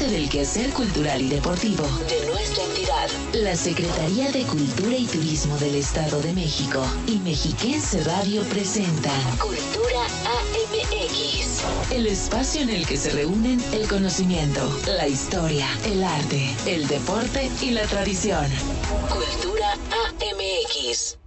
parte del quehacer cultural y deportivo de nuestra entidad. La Secretaría de Cultura y Turismo del Estado de México y Mexiquense Radio presentan Cultura AMX, el espacio en el que se reúnen el conocimiento, la historia, el arte, el deporte y la tradición. Cultura AMX.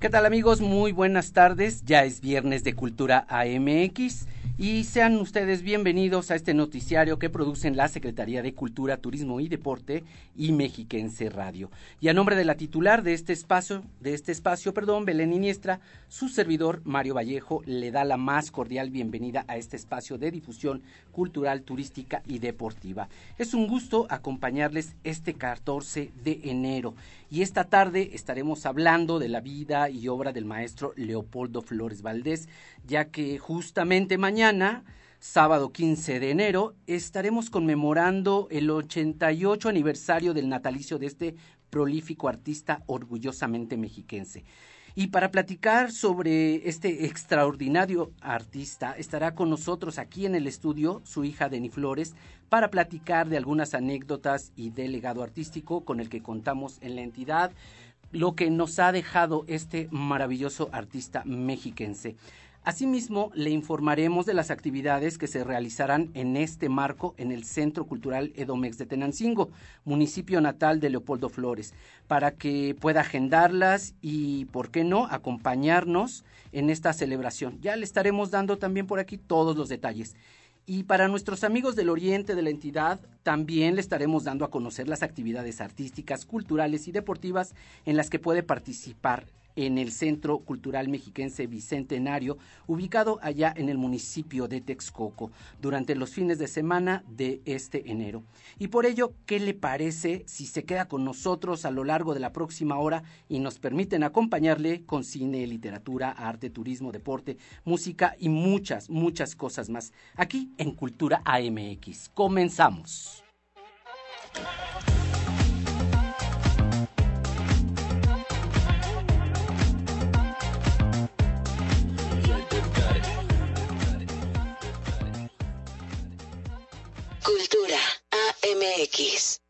¿Qué tal amigos? Muy buenas tardes. Ya es viernes de Cultura AMX y sean ustedes bienvenidos a este noticiario que producen la Secretaría de Cultura, Turismo y Deporte y Mexiquense Radio. Y a nombre de la titular de este espacio, de este espacio, perdón, Belén Iniestra, su servidor Mario Vallejo le da la más cordial bienvenida a este espacio de difusión cultural, turística y deportiva. Es un gusto acompañarles este 14 de enero y esta tarde estaremos hablando de la vida y obra del maestro Leopoldo Flores Valdés, ya que justamente mañana, sábado 15 de enero, estaremos conmemorando el 88 aniversario del natalicio de este prolífico artista orgullosamente mexiquense. Y para platicar sobre este extraordinario artista, estará con nosotros aquí en el estudio su hija Deni Flores para platicar de algunas anécdotas y del legado artístico con el que contamos en la entidad, lo que nos ha dejado este maravilloso artista mexiquense. Asimismo, le informaremos de las actividades que se realizarán en este marco en el Centro Cultural Edomex de Tenancingo, municipio natal de Leopoldo Flores, para que pueda agendarlas y, por qué no, acompañarnos en esta celebración. Ya le estaremos dando también por aquí todos los detalles. Y para nuestros amigos del oriente de la entidad, también le estaremos dando a conocer las actividades artísticas, culturales y deportivas en las que puede participar en el Centro Cultural Mexiquense Bicentenario, ubicado allá en el municipio de Texcoco, durante los fines de semana de este enero. Y por ello, ¿qué le parece si se queda con nosotros a lo largo de la próxima hora y nos permiten acompañarle con cine, literatura, arte, turismo, deporte, música y muchas, muchas cosas más, aquí en Cultura AMX? Comenzamos. AMX.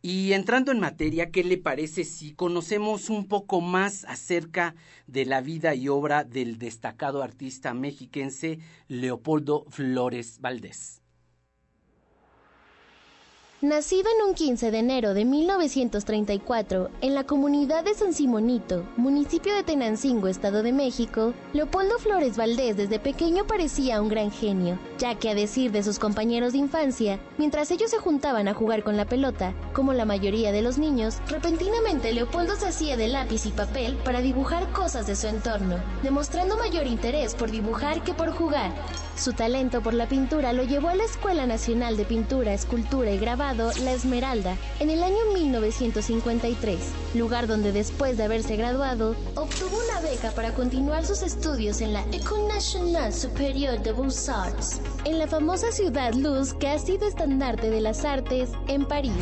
Y entrando en materia, ¿qué le parece si conocemos un poco más acerca de la vida y obra del destacado artista mexiquense Leopoldo Flores Valdés? Nacido en un 15 de enero de 1934 en la comunidad de San Simonito, municipio de Tenancingo, Estado de México, Leopoldo Flores Valdés desde pequeño parecía un gran genio, ya que a decir de sus compañeros de infancia, mientras ellos se juntaban a jugar con la pelota, como la mayoría de los niños, repentinamente Leopoldo se hacía de lápiz y papel para dibujar cosas de su entorno, demostrando mayor interés por dibujar que por jugar. Su talento por la pintura lo llevó a la Escuela Nacional de Pintura, Escultura y Grabado La Esmeralda en el año 1953, lugar donde después de haberse graduado, obtuvo una beca para continuar sus estudios en la École Nationale Supérieure de Beaux-Arts, en la famosa ciudad Luz que ha sido estandarte de las artes en París.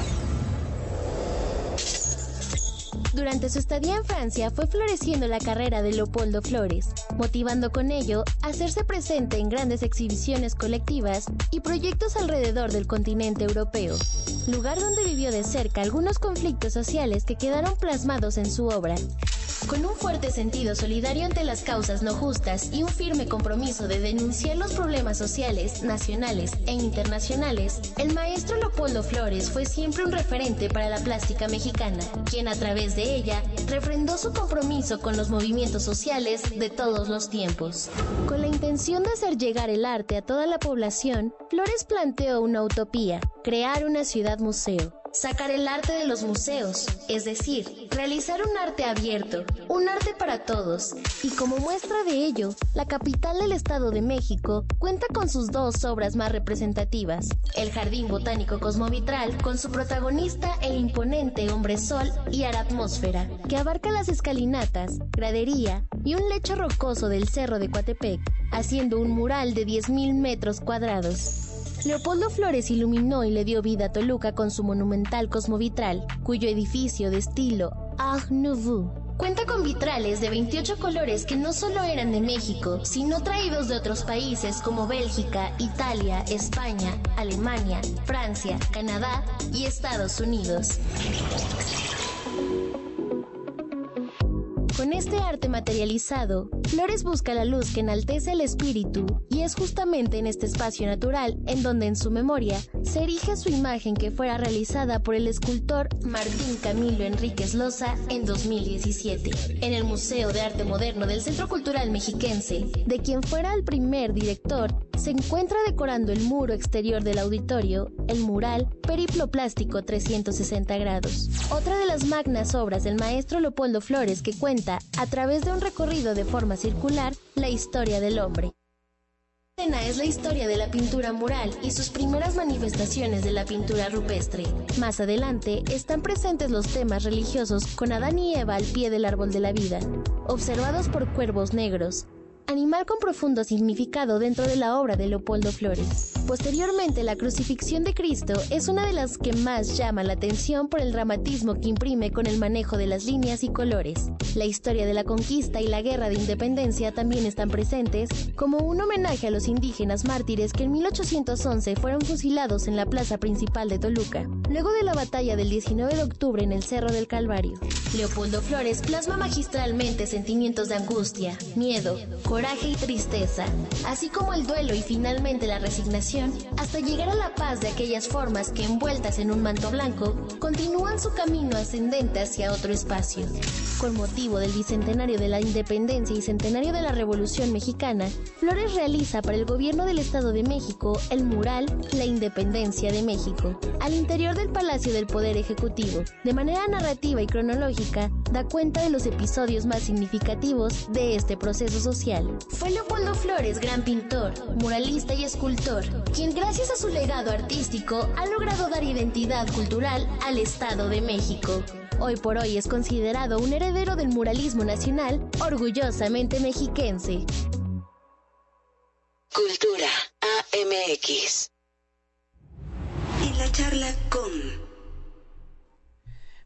Durante su estadía en Francia fue floreciendo la carrera de Leopoldo Flores, motivando con ello hacerse presente en grandes exhibiciones colectivas y proyectos alrededor del continente europeo, lugar donde vivió de cerca algunos conflictos sociales que quedaron plasmados en su obra. Con un fuerte sentido solidario ante las causas no justas y un firme compromiso de denunciar los problemas sociales, nacionales e internacionales, el maestro Leopoldo Flores fue siempre un referente para la plástica mexicana, quien a través de ella refrendó su compromiso con los movimientos sociales de todos los tiempos. Con la intención de hacer llegar el arte a toda la población, Flores planteó una utopía, crear una ciudad museo sacar el arte de los museos, es decir, realizar un arte abierto, un arte para todos. Y como muestra de ello, la capital del Estado de México cuenta con sus dos obras más representativas, el Jardín Botánico Cosmovitral, con su protagonista el imponente Hombre Sol y Aratmósfera, que abarca las escalinatas, gradería y un lecho rocoso del Cerro de Coatepec, haciendo un mural de 10.000 metros cuadrados. Leopoldo Flores iluminó y le dio vida a Toluca con su monumental cosmovitral, cuyo edificio de estilo Art Nouveau Cuenta con vitrales de 28 colores que no solo eran de México, sino traídos de otros países como Bélgica, Italia, España, Alemania, Francia, Canadá y Estados Unidos. Con este arte materializado, Flores busca la luz que enaltece el espíritu y es justamente en este espacio natural en donde en su memoria se erige su imagen que fuera realizada por el escultor Martín Camilo Enríquez Loza en 2017 en el Museo de Arte Moderno del Centro Cultural Mexiquense, de quien fuera el primer director, se encuentra decorando el muro exterior del auditorio el mural Periplo Plástico 360 grados, otra de las magnas obras del maestro Leopoldo Flores que cuenta, a través de un recorrido de forma circular, la historia del hombre. Escena es la historia de la pintura mural y sus primeras manifestaciones de la pintura rupestre. Más adelante están presentes los temas religiosos con Adán y Eva al pie del árbol de la vida, observados por cuervos negros, animal con profundo significado dentro de la obra de Leopoldo Flores. Posteriormente, la crucifixión de Cristo es una de las que más llama la atención por el dramatismo que imprime con el manejo de las líneas y colores. La historia de la conquista y la guerra de independencia también están presentes, como un homenaje a los indígenas mártires que en 1811 fueron fusilados en la plaza principal de Toluca, luego de la batalla del 19 de octubre en el Cerro del Calvario. Leopoldo Flores plasma magistralmente sentimientos de angustia, miedo, coraje y tristeza, así como el duelo y finalmente la resignación, hasta llegar a la paz de aquellas formas que envueltas en un manto blanco, continúan su camino ascendente hacia otro espacio. Con motivo del bicentenario de la independencia y centenario de la Revolución Mexicana, Flores realiza para el gobierno del Estado de México el mural La Independencia de México, al interior del Palacio del Poder Ejecutivo. De manera narrativa y cronológica, da cuenta de los episodios más significativos de este proceso social. Fue Leopoldo Flores, gran pintor, muralista y escultor, quien gracias a su legado artístico ha logrado dar identidad cultural al Estado de México. Hoy por hoy es considerado un heredero del muralismo nacional, orgullosamente mexiquense. Cultura AMX. Y la charla con...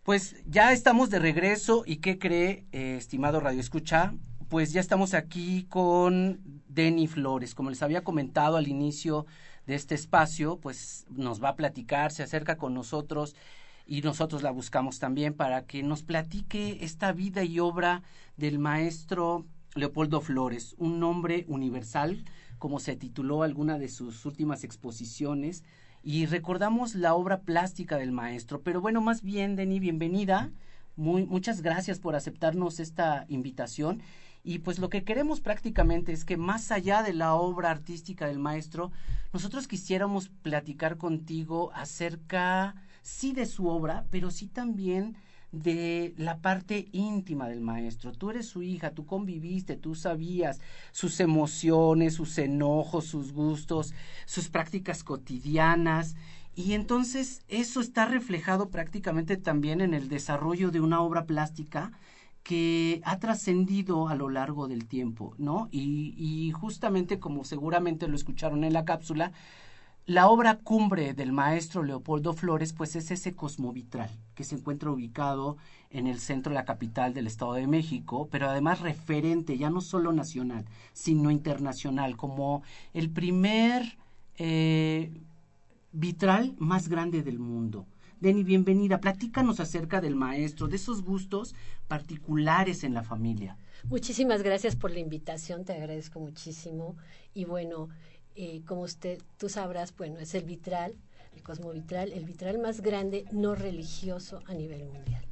Pues ya estamos de regreso y ¿qué cree, eh, estimado Radio Escucha? pues ya estamos aquí con Denny Flores. Como les había comentado al inicio de este espacio, pues nos va a platicar, se acerca con nosotros y nosotros la buscamos también para que nos platique esta vida y obra del maestro Leopoldo Flores, un nombre universal, como se tituló alguna de sus últimas exposiciones, y recordamos la obra plástica del maestro. Pero bueno, más bien, Denny, bienvenida. Muy, muchas gracias por aceptarnos esta invitación y pues lo que queremos prácticamente es que más allá de la obra artística del maestro, nosotros quisiéramos platicar contigo acerca, sí de su obra, pero sí también de la parte íntima del maestro. Tú eres su hija, tú conviviste, tú sabías sus emociones, sus enojos, sus gustos, sus prácticas cotidianas. Y entonces eso está reflejado prácticamente también en el desarrollo de una obra plástica que ha trascendido a lo largo del tiempo, ¿no? Y, justamente como seguramente lo escucharon en la cápsula, la obra cumbre del maestro Leopoldo Flores, pues es ese cosmovitral que se encuentra ubicado en el centro de la capital del Estado de México, pero además referente ya no solo nacional, sino internacional, como el primer eh, vitral más grande del mundo. Denny, bienvenida. Platícanos acerca del maestro, de esos gustos particulares en la familia. Muchísimas gracias por la invitación, te agradezco muchísimo. Y bueno, eh, como usted, tú sabrás, bueno, es el vitral, el cosmovitral, el vitral más grande no religioso a nivel mundial,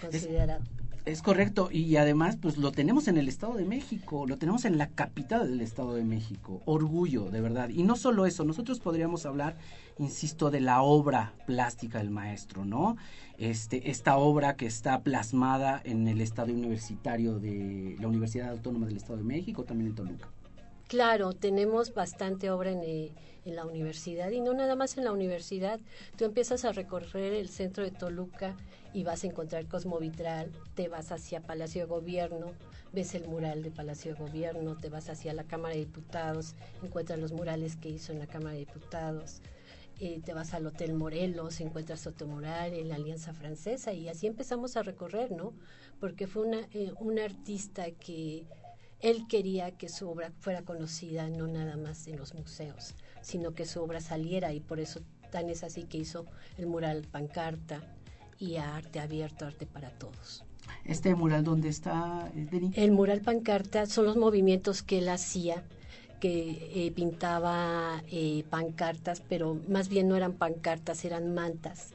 considerado. Es correcto, y además, pues lo tenemos en el Estado de México, lo tenemos en la capital del Estado de México. Orgullo, de verdad. Y no solo eso, nosotros podríamos hablar, insisto, de la obra plástica del maestro, ¿no? Este, esta obra que está plasmada en el Estado Universitario de la Universidad Autónoma del Estado de México, también en Toluca. Claro, tenemos bastante obra en, eh, en, la universidad y no nada más en la universidad. Tú empiezas a recorrer el centro de Toluca y vas a encontrar Cosmovitral, te vas hacia Palacio de Gobierno, ves el mural de Palacio de Gobierno, te vas hacia la Cámara de Diputados, encuentras los murales que hizo en la Cámara de Diputados. eh, te vas al Hotel Morelos, encuentras otro mural en la Alianza Francesa y así empezamos a recorrer, ¿no? Porque fue una, eh, un artista que él quería que su obra fuera conocida no nada más en los museos, sino que su obra saliera y por eso tan es así que hizo el mural Pancarta y Arte Abierto, Arte para Todos. ¿Este mural dónde está, Denis? El mural Pancarta son los movimientos que él hacía que eh, pintaba eh, pancartas, pero más bien no eran pancartas, eran mantas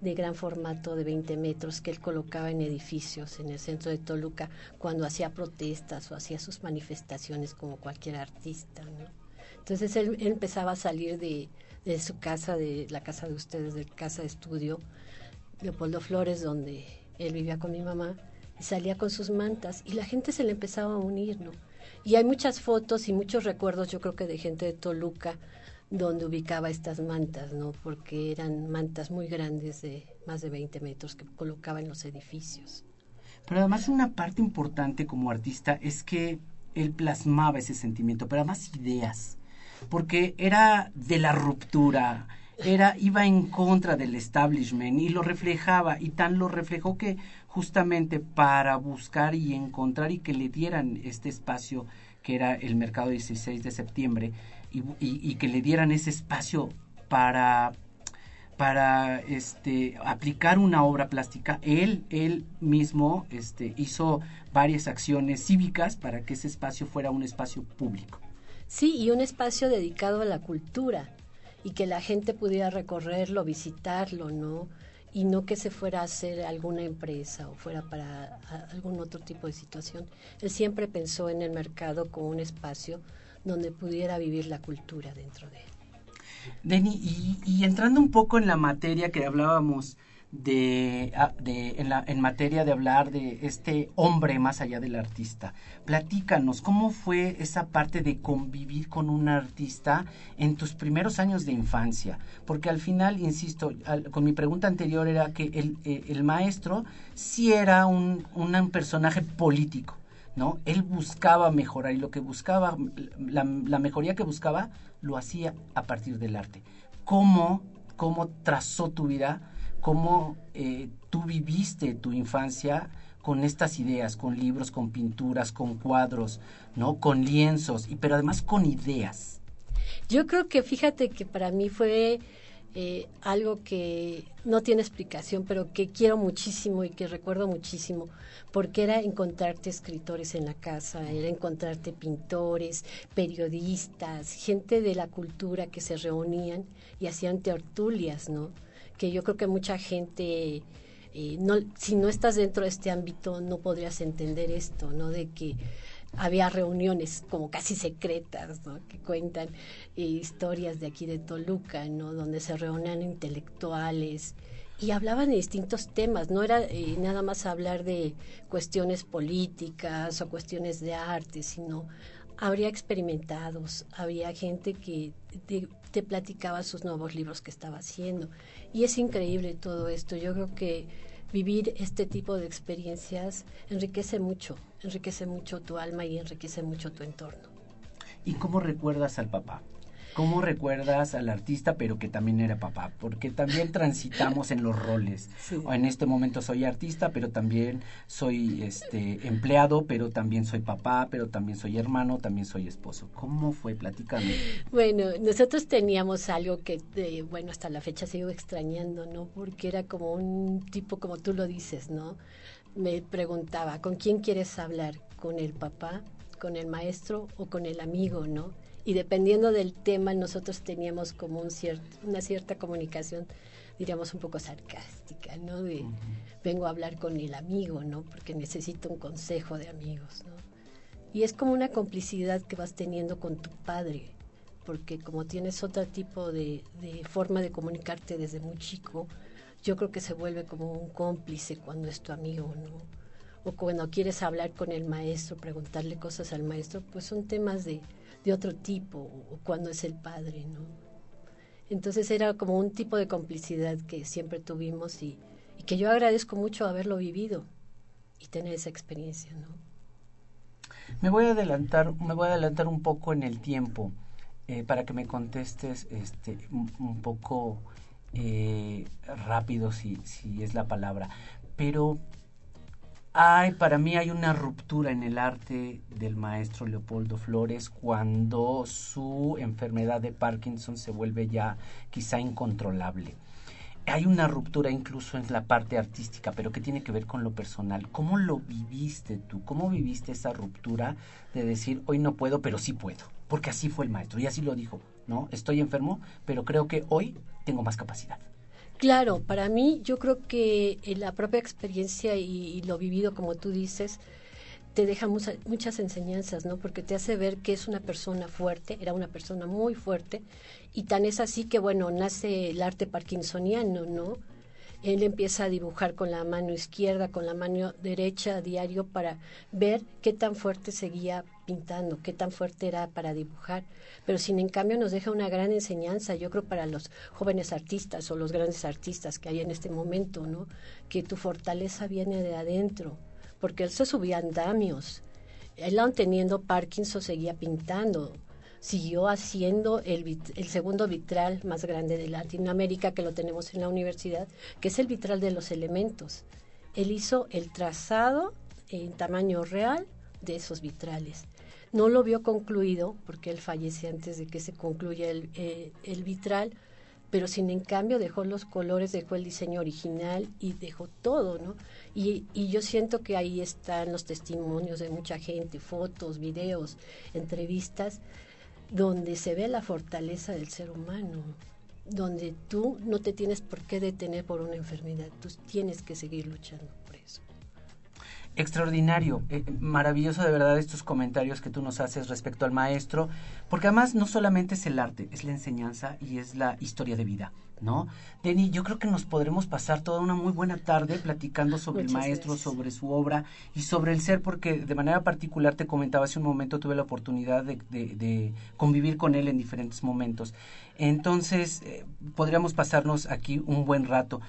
de gran formato de 20 metros que él colocaba en edificios en el centro de Toluca cuando hacía protestas o hacía sus manifestaciones como cualquier artista. Entonces él, empezaba a salir de, de, su casa, de la casa de ustedes, de casa de estudio, Leopoldo Flores, donde él vivía con mi mamá, y salía con sus mantas y la gente se le empezaba a unir, ¿no? Y hay muchas fotos y muchos recuerdos, yo creo que de gente de Toluca, donde ubicaba estas mantas, ¿no? Porque eran mantas muy grandes de más de 20 metros que colocaba en los edificios. Pero además una parte importante como artista es que él plasmaba ese sentimiento, pero además ideas, porque era de la ruptura, era iba en contra del establishment y lo reflejaba y tan lo reflejó que justamente para buscar y encontrar y que le dieran este espacio que era el mercado 16 de septiembre y, y, que le dieran ese espacio para para este aplicar una obra plástica él él mismo este hizo varias acciones cívicas para que ese espacio fuera un espacio público. Sí y un espacio dedicado a la cultura y que la gente pudiera recorrerlo, visitarlo, ¿no? Y no que se fuera a hacer alguna empresa o fuera para algún otro tipo de situación. Él siempre pensó en el mercado como un espacio donde pudiera vivir la cultura dentro de él. Y entrando un poco en la materia que hablábamos de, ah, en, materia de hablar de este hombre más allá del artista. Platícanos, ¿cómo fue esa parte de convivir con un artista en tus primeros años de infancia? Porque al final, insisto, con mi pregunta anterior era que el, eh, el maestro sí era un, un personaje político. ¿no? Él buscaba mejorar y lo que buscaba, la, la, mejoría que buscaba, lo hacía a partir del arte. ¿Cómo, cómo trazó tu vida cómo eh, tú viviste tu infancia con estas ideas, con libros, con pinturas, con cuadros, ¿no? Con lienzos, y pero además con ideas. Yo creo que fíjate que para mí fue eh, algo que no tiene explicación, pero que quiero muchísimo y que recuerdo muchísimo, porque era encontrarte escritores en la casa, era encontrarte pintores, periodistas, gente de la cultura que se reunían y hacían tertulias, ¿no? Que yo creo que mucha gente, eh, no, si no estás dentro de este ámbito, no podrías entender esto, ¿no? De que había reuniones como casi secretas, ¿no? Que cuentan eh, historias de aquí de Toluca, ¿no? Donde se reunían intelectuales y hablaban de distintos temas, no era eh, nada más hablar de cuestiones políticas o cuestiones de arte, sino habría experimentados, había gente que te, platicaba sus nuevos libros que estaba haciendo. Y es increíble todo esto. Yo creo que vivir este tipo de experiencias enriquece mucho, enriquece mucho tu alma y enriquece mucho tu entorno. ¿Y cómo recuerdas al papá? ¿Cómo recuerdas al artista, pero que también era papá? Porque también transitamos en los roles. O en este momento soy artista, pero también soy este empleado, pero también soy papá, pero también soy hermano, también soy esposo. ¿Cómo fue? Platícame. Bueno, nosotros teníamos algo que, eh, bueno, hasta la fecha sigo extrañando, ¿no? Porque era como un tipo, como tú lo dices, ¿no? Me preguntaba, ¿con quién quieres hablar? ¿Con el papá? ¿Con el maestro o con el amigo, no? Y dependiendo del tema nosotros teníamos como un cierto, una cierta comunicación, diríamos un poco sarcástica, ¿no? De vengo a hablar con el amigo, ¿no? Porque necesito un consejo de amigos, ¿no? Y es como una complicidad que vas teniendo con tu padre, porque como tienes otro tipo de, de forma de comunicarte desde muy chico, yo creo que se vuelve como un cómplice cuando es tu amigo, ¿no? O cuando quieres hablar con el maestro, preguntarle cosas al maestro, pues son temas de, de otro tipo, o cuando es el padre, ¿no? Entonces era como un tipo de complicidad que siempre tuvimos y, que yo agradezco mucho haberlo vivido y tener esa experiencia, ¿no? Me voy a adelantar, me voy a adelantar un poco en el tiempo. eh, para que me contestes este, un, poco eh, rápido, si, si es la palabra. Pero hay, para mí hay una ruptura en el arte del maestro Leopoldo Flores cuando su enfermedad de Parkinson se vuelve ya quizá incontrolable hay una ruptura incluso en la parte artística, pero que tiene que ver con lo personal. ¿Cómo lo viviste tú? ¿Cómo viviste esa ruptura de decir, hoy no puedo, pero sí puedo? Porque así fue el maestro y así lo dijo, ¿no? Estoy enfermo, pero creo que hoy tengo más capacidad. Claro, para mí yo creo que la propia experiencia y, lo vivido, como tú dices, te deja muchas enseñanzas, ¿no? Porque te hace ver que es una persona fuerte, era una persona muy fuerte, y tan es así que, bueno, nace el arte parkinsoniano, ¿no? Él empieza a dibujar con la mano izquierda, con la mano derecha a diario para ver qué tan fuerte seguía pintando, qué tan fuerte era para dibujar. Pero sin en cambio nos deja una gran enseñanza, yo creo, para los jóvenes artistas o los grandes artistas que hay en este momento, ¿no? Que tu fortaleza viene de adentro, porque él se subía andamios. Él aún teniendo Parkinson seguía pintando siguió haciendo el, el, segundo vitral más grande de Latinoamérica, que lo tenemos en la universidad, que es el vitral de los elementos. Él hizo el trazado en tamaño real de esos vitrales. No lo vio concluido, porque él fallece antes de que se concluya el, eh, el vitral, pero sin en cambio dejó los colores, dejó el diseño original y dejó todo, ¿no? Y, y, yo siento que ahí están los testimonios de mucha gente, fotos, videos, entrevistas, donde se ve la fortaleza del ser humano, donde tú no te tienes por qué detener por una enfermedad, tú tienes que seguir luchando por eso. Extraordinario, eh, maravilloso de verdad estos comentarios que tú nos haces respecto al maestro, porque además no solamente es el arte, es la enseñanza y es la historia de vida. ¿no? Denny, yo creo que nos podremos pasar toda una muy buena tarde platicando sobre el maestro, sobre su obra y sobre el ser, porque de manera particular te comentaba hace un momento, tuve la oportunidad de, de, convivir con él en diferentes momentos. Entonces, eh, podríamos pasarnos aquí un buen rato.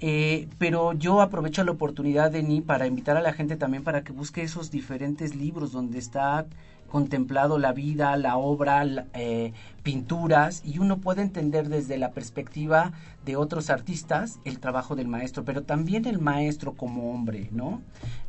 Eh, pero yo aprovecho la oportunidad, Denny, para invitar a la gente también para que busque esos diferentes libros donde está contemplado la vida, la obra, eh, pinturas, y uno puede entender desde la perspectiva de otros artistas el trabajo del maestro, pero también el maestro como hombre, ¿no?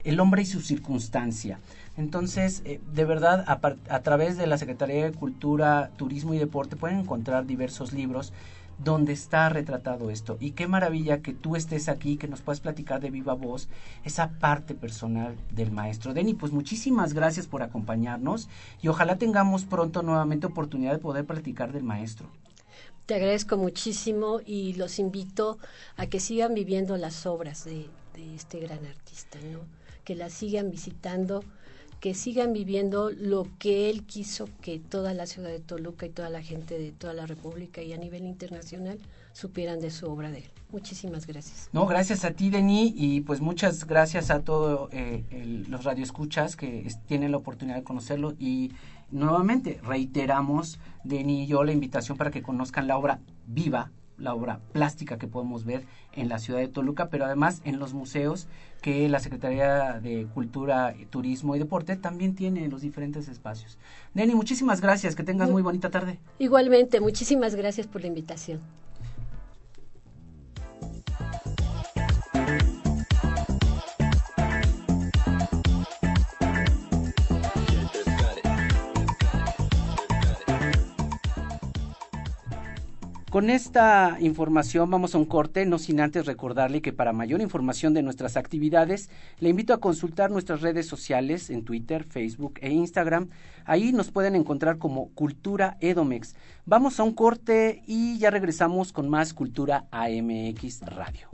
El hombre y su circunstancia. Entonces, eh, de verdad, a través de la Secretaría de Cultura, Turismo y Deporte pueden encontrar diversos libros donde está retratado esto. Y qué maravilla que tú estés aquí, que nos puedas platicar de viva voz esa parte personal del maestro. Denny, pues muchísimas gracias por acompañarnos y ojalá tengamos pronto nuevamente oportunidad de poder platicar del maestro. Te agradezco muchísimo y los invito a que sigan viviendo las obras de, de este gran artista, ¿no? que las sigan visitando que sigan viviendo lo que él quiso que toda la ciudad de Toluca y toda la gente de toda la República y a nivel internacional supieran de su obra de él. Muchísimas gracias. No, gracias a ti, Denis, y pues muchas gracias a todos eh, los radioescuchas que tienen la oportunidad de conocerlo. Y nuevamente reiteramos, Denis y yo, la invitación para que conozcan la obra viva la obra plástica que podemos ver en la ciudad de Toluca, pero además en los museos que la Secretaría de Cultura, Turismo y Deporte también tiene en los diferentes espacios. Neni, muchísimas gracias, que tengas muy bonita tarde. Igualmente, muchísimas gracias por la invitación. Con esta información vamos a un corte, no sin antes recordarle que para mayor información de nuestras actividades, le invito a consultar nuestras redes sociales en Twitter, Facebook e Instagram. Ahí nos pueden encontrar como Cultura Edomex. Vamos a un corte y ya regresamos con más Cultura AMX Radio.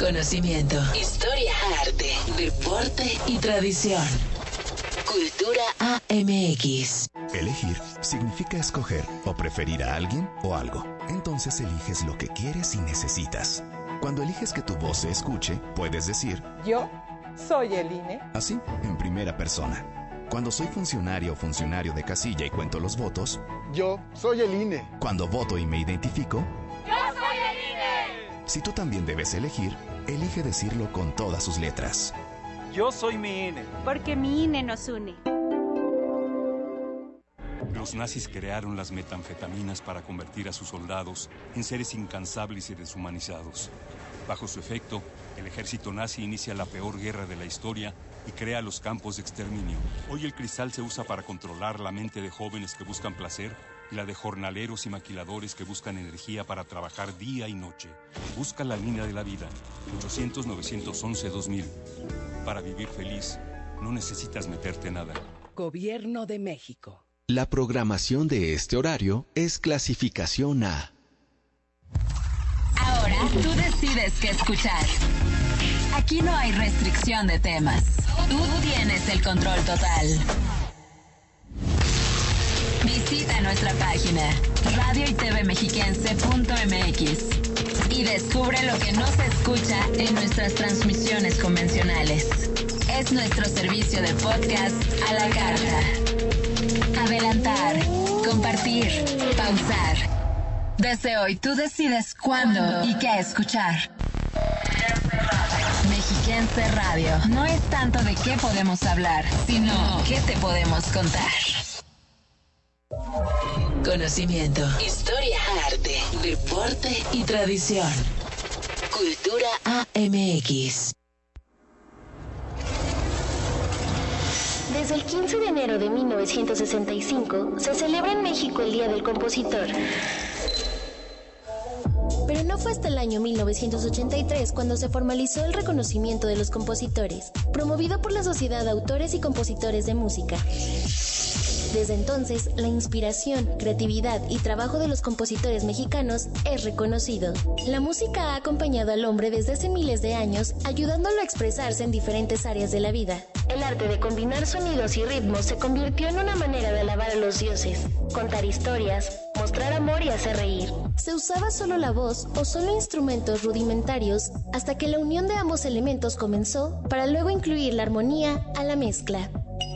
Conocimiento, historia, arte, deporte y tradición. Cultura AMX. Elegir significa escoger o preferir a alguien o algo. Entonces eliges lo que quieres y necesitas. Cuando eliges que tu voz se escuche, puedes decir, yo soy el INE. Así, en primera persona. Cuando soy funcionario o funcionario de casilla y cuento los votos, yo soy el INE. Cuando voto y me identifico, yo soy el INE Si tú también debes elegir, elige decirlo con todas sus letras. Yo soy mi INE. Porque mi INE nos une. Los nazis crearon las metanfetaminas para convertir a sus soldados en seres incansables y deshumanizados. Bajo su efecto, el ejército nazi inicia la peor guerra de la historia y crea los campos de exterminio. Hoy el cristal se usa para controlar la mente de jóvenes que buscan placer y la de jornaleros y maquiladores que buscan energía para trabajar día y noche. Busca la línea de la vida. 800-911-2000. Para vivir feliz, no necesitas meterte nada. Gobierno de México. La programación de este horario es clasificación A. Ahora tú decides qué escuchar. Aquí no hay restricción de temas. Tú tienes el control total. Visita nuestra página radio y y descubre lo que no se escucha en nuestras transmisiones convencionales. Es nuestro servicio de podcast a la carta. Adelantar, compartir, pausar. Desde hoy tú decides cuándo y qué escuchar. Mexiquense Radio no es tanto de qué podemos hablar, sino qué te podemos contar. Conocimiento, historia, arte, deporte y tradición. Cultura AMX. Desde el 15 de enero de 1965 se celebra en México el Día del Compositor. Pero no fue hasta el año 1983 cuando se formalizó el reconocimiento de los compositores, promovido por la Sociedad de Autores y Compositores de Música. Desde entonces, la inspiración, creatividad y trabajo de los compositores mexicanos es reconocido. La música ha acompañado al hombre desde hace miles de años, ayudándolo a expresarse en diferentes áreas de la vida. El arte de combinar sonidos y ritmos se convirtió en una manera de alabar a los dioses, contar historias, mostrar amor y hacer reír. Se usaba solo la voz o solo instrumentos rudimentarios hasta que la unión de ambos elementos comenzó para luego incluir la armonía a la mezcla.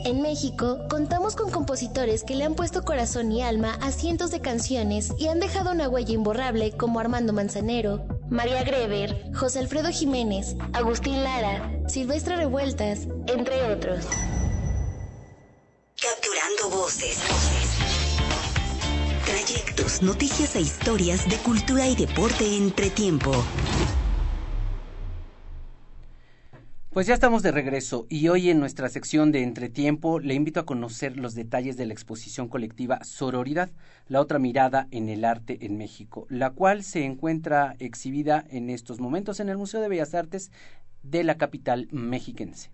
En México, contamos con compositores que le han puesto corazón y alma a cientos de canciones y han dejado una huella imborrable como Armando Manzanero, María Greber, José Alfredo Jiménez, Agustín Lara, Silvestre Revueltas, entre otros. Capturando voces. Trayectos, noticias e historias de cultura y deporte entre tiempo. Pues ya estamos de regreso y hoy en nuestra sección de Entretiempo le invito a conocer los detalles de la exposición colectiva Sororidad, la otra mirada en el arte en México, la cual se encuentra exhibida en estos momentos en el Museo de Bellas Artes de la capital mexiquense.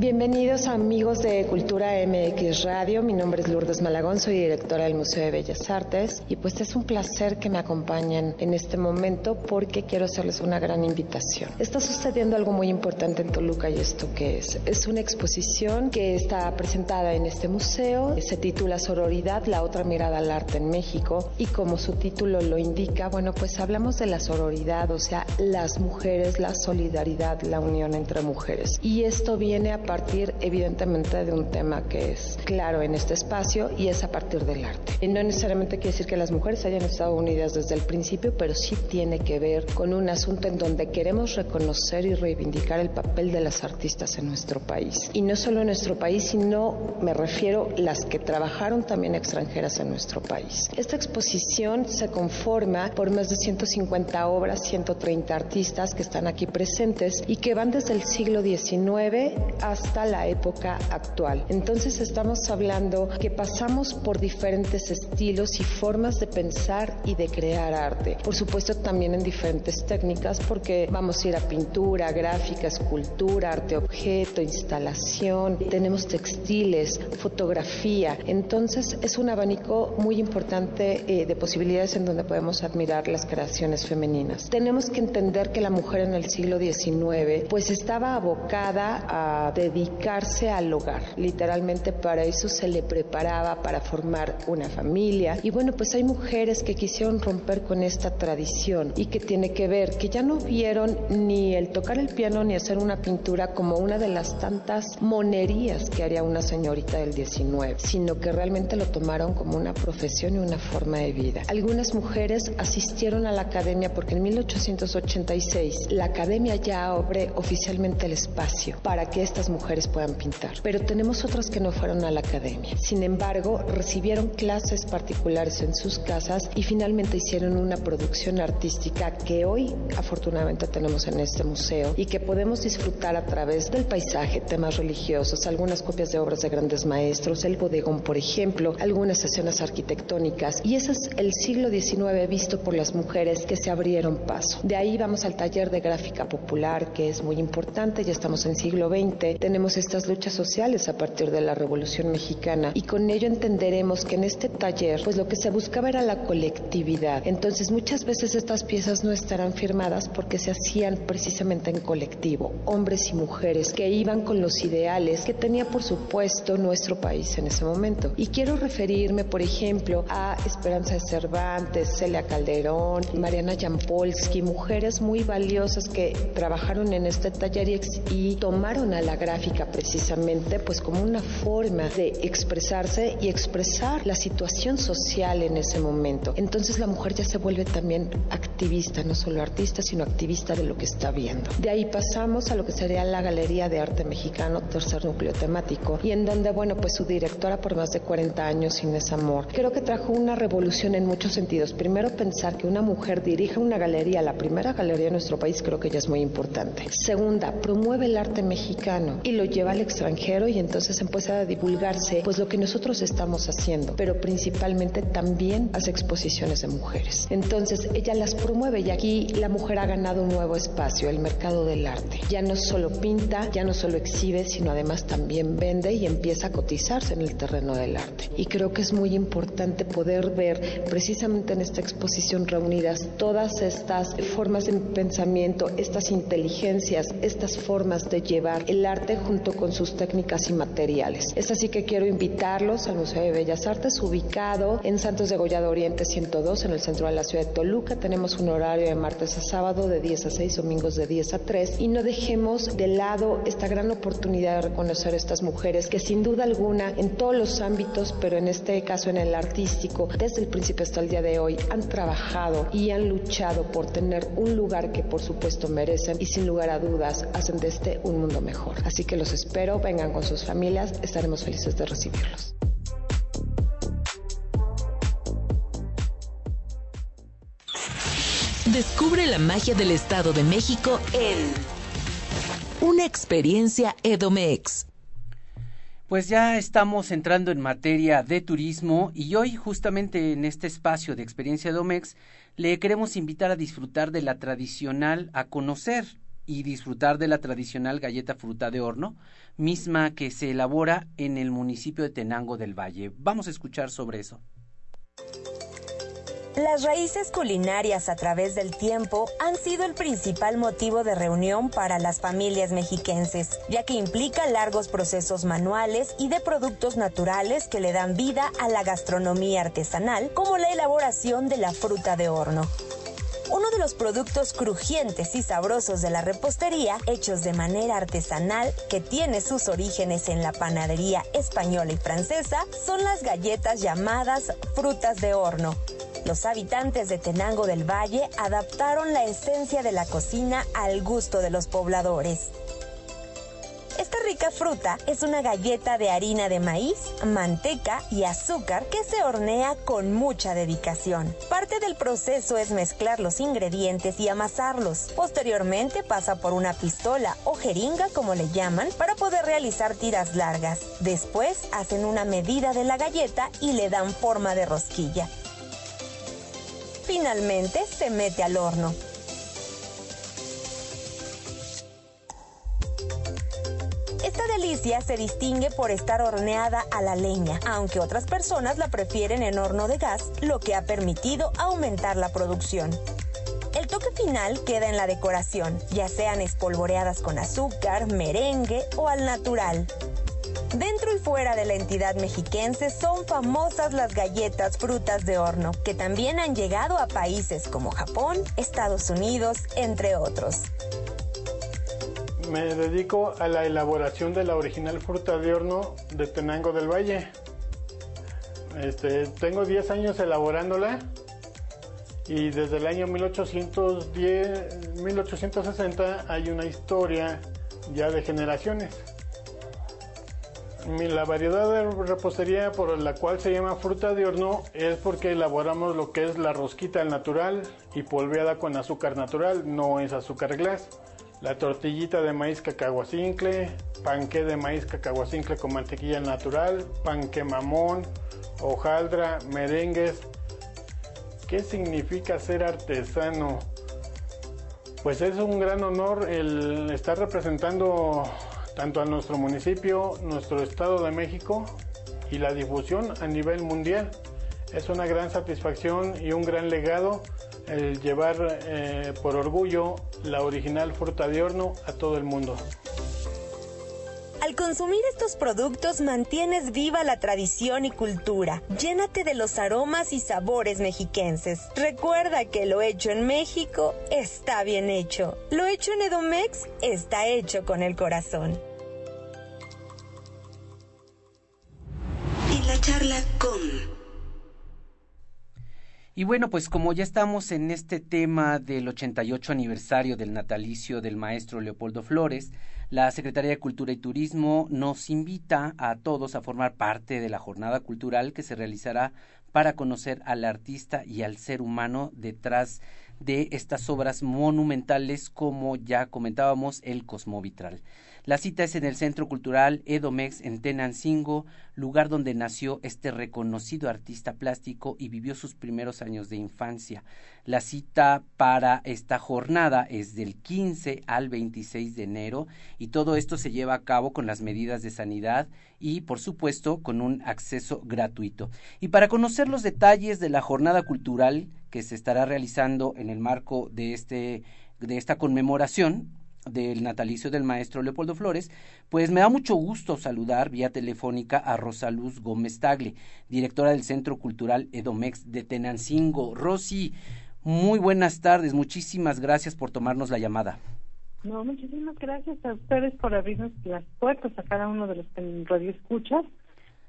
Bienvenidos amigos de Cultura MX Radio, mi nombre es Lourdes Malagón, soy directora del Museo de Bellas Artes y pues es un placer que me acompañen en este momento porque quiero hacerles una gran invitación. Está sucediendo algo muy importante en Toluca y esto que es, es una exposición que está presentada en este museo, se titula Sororidad, la otra mirada al arte en México. Y como su título lo indica, bueno pues hablamos de la sororidad, o sea, las mujeres, la solidaridad, la unión entre mujeres. Y esto viene a partir evidentemente de un tema que es claro en este espacio y es a partir del arte. Y no necesariamente quiere decir que las mujeres hayan estado unidas desde el principio, pero sí tiene que ver con un asunto en donde queremos reconocer y reivindicar el papel de las artistas en nuestro país. Y no solo en nuestro país, sino me refiero las que trabajaron también extranjeras en nuestro país. Esta exposición se conforma por más de 150 obras, 130 artistas que están aquí presentes y que van desde el siglo XIX hasta hasta la época actual. Entonces estamos hablando que pasamos por diferentes estilos y formas de pensar y de crear arte. Por supuesto también en diferentes técnicas porque vamos a ir a pintura, gráfica, escultura, arte objeto, instalación, tenemos textiles, fotografía. Entonces es un abanico muy importante eh, de posibilidades en donde podemos admirar las creaciones femeninas. Tenemos que entender que la mujer en el siglo XIX pues estaba abocada a dedicar dedicarse al hogar. Literalmente para eso se le preparaba para formar una familia. Y bueno, pues hay mujeres que quisieron romper con esta tradición y que tiene que ver que ya no vieron ni el tocar el piano ni hacer una pintura como una de las tantas monerías que haría una señorita del 19, sino que realmente lo tomaron como una profesión y una forma de vida. Algunas mujeres asistieron a la academia porque en 1886 la academia ya abre oficialmente el espacio para que estas mujeres puedan pintar. Pero tenemos otras que no fueron a la academia. Sin embargo, recibieron clases particulares en sus casas y finalmente hicieron una producción artística que hoy afortunadamente tenemos en este museo y que podemos disfrutar a través del paisaje, temas religiosos, algunas copias de obras de grandes maestros, el bodegón, por ejemplo, algunas escenas arquitectónicas. Y ese es el siglo XIX visto por las mujeres que se abrieron paso. De ahí vamos al taller de gráfica popular, que es muy importante, ya estamos en siglo XX, tenemos estas luchas sociales a partir de la Revolución Mexicana y con ello entenderemos que en este taller pues lo que se buscaba era la colectividad. Entonces muchas veces estas piezas no estarán firmadas porque se hacían precisamente en colectivo, hombres y mujeres que iban con los ideales que tenía por supuesto nuestro país en ese momento. Y quiero referirme, por ejemplo, a Esperanza de Cervantes, Celia Calderón, Mariana Jampolsky, mujeres muy valiosas que trabajaron en este taller y, y tomaron a la gráfica precisamente pues como una forma de expresarse y expresar la situación social en ese momento. Entonces la mujer ya se vuelve también activista, no solo artista, sino activista de lo que está viendo. De ahí pasamos a lo que sería la Galería de Arte Mexicano, tercer núcleo temático, y en donde, bueno, pues su directora por más de 40 años, Inés Amor, creo que trajo una revolución en muchos sentidos. Primero, pensar que una mujer dirija una galería, la primera galería de nuestro país, creo que ya es muy importante. Segunda, promueve el arte mexicano y lo lleva al extranjero y entonces empieza a divulgarse pues lo que nosotros estamos haciendo, pero principalmente también hace exposiciones de mujeres. Entonces, ella las promueve y aquí la mujer ha ganado un nuevo espacio, el mercado del arte. Ya no solo pinta, ya no solo exhibe, sino además también vende y empieza a cotizarse en el terreno del arte. Y creo que es muy importante poder ver precisamente en esta exposición reunidas todas estas formas de pensamiento, estas inteligencias, estas formas de llevar el junto con sus técnicas y materiales. Es así que quiero invitarlos al Museo de Bellas Artes, ubicado en Santos de Gollado Oriente 102, en el centro de la ciudad de Toluca. Tenemos un horario de martes a sábado de 10 a 6, domingos de 10 a 3. Y no dejemos de lado esta gran oportunidad de reconocer a estas mujeres que sin duda alguna en todos los ámbitos, pero en este caso en el artístico, desde el principio hasta el día de hoy, han trabajado y han luchado por tener un lugar que por supuesto merecen y sin lugar a dudas hacen de este un mundo mejor. Que los espero, vengan con sus familias, estaremos felices de recibirlos. Descubre la magia del Estado de México en Una experiencia Edomex. Pues ya estamos entrando en materia de turismo y hoy justamente en este espacio de experiencia Edomex le queremos invitar a disfrutar de la tradicional, a conocer y disfrutar de la tradicional galleta fruta de horno, misma que se elabora en el municipio de Tenango del Valle. Vamos a escuchar sobre eso. Las raíces culinarias a través del tiempo han sido el principal motivo de reunión para las familias mexiquenses, ya que implica largos procesos manuales y de productos naturales que le dan vida a la gastronomía artesanal, como la elaboración de la fruta de horno. Uno de los productos crujientes y sabrosos de la repostería, hechos de manera artesanal, que tiene sus orígenes en la panadería española y francesa, son las galletas llamadas frutas de horno. Los habitantes de Tenango del Valle adaptaron la esencia de la cocina al gusto de los pobladores. Esta rica fruta es una galleta de harina de maíz, manteca y azúcar que se hornea con mucha dedicación. Parte del proceso es mezclar los ingredientes y amasarlos. Posteriormente pasa por una pistola o jeringa como le llaman para poder realizar tiras largas. Después hacen una medida de la galleta y le dan forma de rosquilla. Finalmente se mete al horno. Esta delicia se distingue por estar horneada a la leña, aunque otras personas la prefieren en horno de gas, lo que ha permitido aumentar la producción. El toque final queda en la decoración, ya sean espolvoreadas con azúcar, merengue o al natural. Dentro y fuera de la entidad mexiquense son famosas las galletas frutas de horno, que también han llegado a países como Japón, Estados Unidos, entre otros. Me dedico a la elaboración de la original fruta de horno de Tenango del Valle. Este, tengo 10 años elaborándola y desde el año 1810, 1860 hay una historia ya de generaciones. La variedad de repostería por la cual se llama fruta de horno es porque elaboramos lo que es la rosquita natural y polveada con azúcar natural, no es azúcar glass. La tortillita de maíz cacahuacincle, panque de maíz cacahuacincle con mantequilla natural, panque mamón, hojaldra, merengues. ¿Qué significa ser artesano? Pues es un gran honor el estar representando tanto a nuestro municipio, nuestro Estado de México y la difusión a nivel mundial. Es una gran satisfacción y un gran legado el llevar eh, por orgullo la original fruta de horno a todo el mundo. Al consumir estos productos mantienes viva la tradición y cultura. Llénate de los aromas y sabores mexiquenses. Recuerda que lo hecho en México está bien hecho. Lo hecho en Edomex está hecho con el corazón. En la charla con y bueno, pues como ya estamos en este tema del 88 aniversario del natalicio del maestro Leopoldo Flores, la Secretaría de Cultura y Turismo nos invita a todos a formar parte de la jornada cultural que se realizará para conocer al artista y al ser humano detrás de estas obras monumentales como ya comentábamos el Cosmovitral. La cita es en el Centro Cultural Edomex en Tenancingo, lugar donde nació este reconocido artista plástico y vivió sus primeros años de infancia. La cita para esta jornada es del 15 al 26 de enero y todo esto se lleva a cabo con las medidas de sanidad y, por supuesto, con un acceso gratuito. Y para conocer los detalles de la jornada cultural que se estará realizando en el marco de este de esta conmemoración, del natalicio del maestro Leopoldo Flores, pues me da mucho gusto saludar vía telefónica a Rosa Luz Gómez Tagle, directora del Centro Cultural Edomex de Tenancingo. Rosy, muy buenas tardes, muchísimas gracias por tomarnos la llamada. No, muchísimas gracias a ustedes por abrirnos las puertas a cada uno de los que en radio escuchas,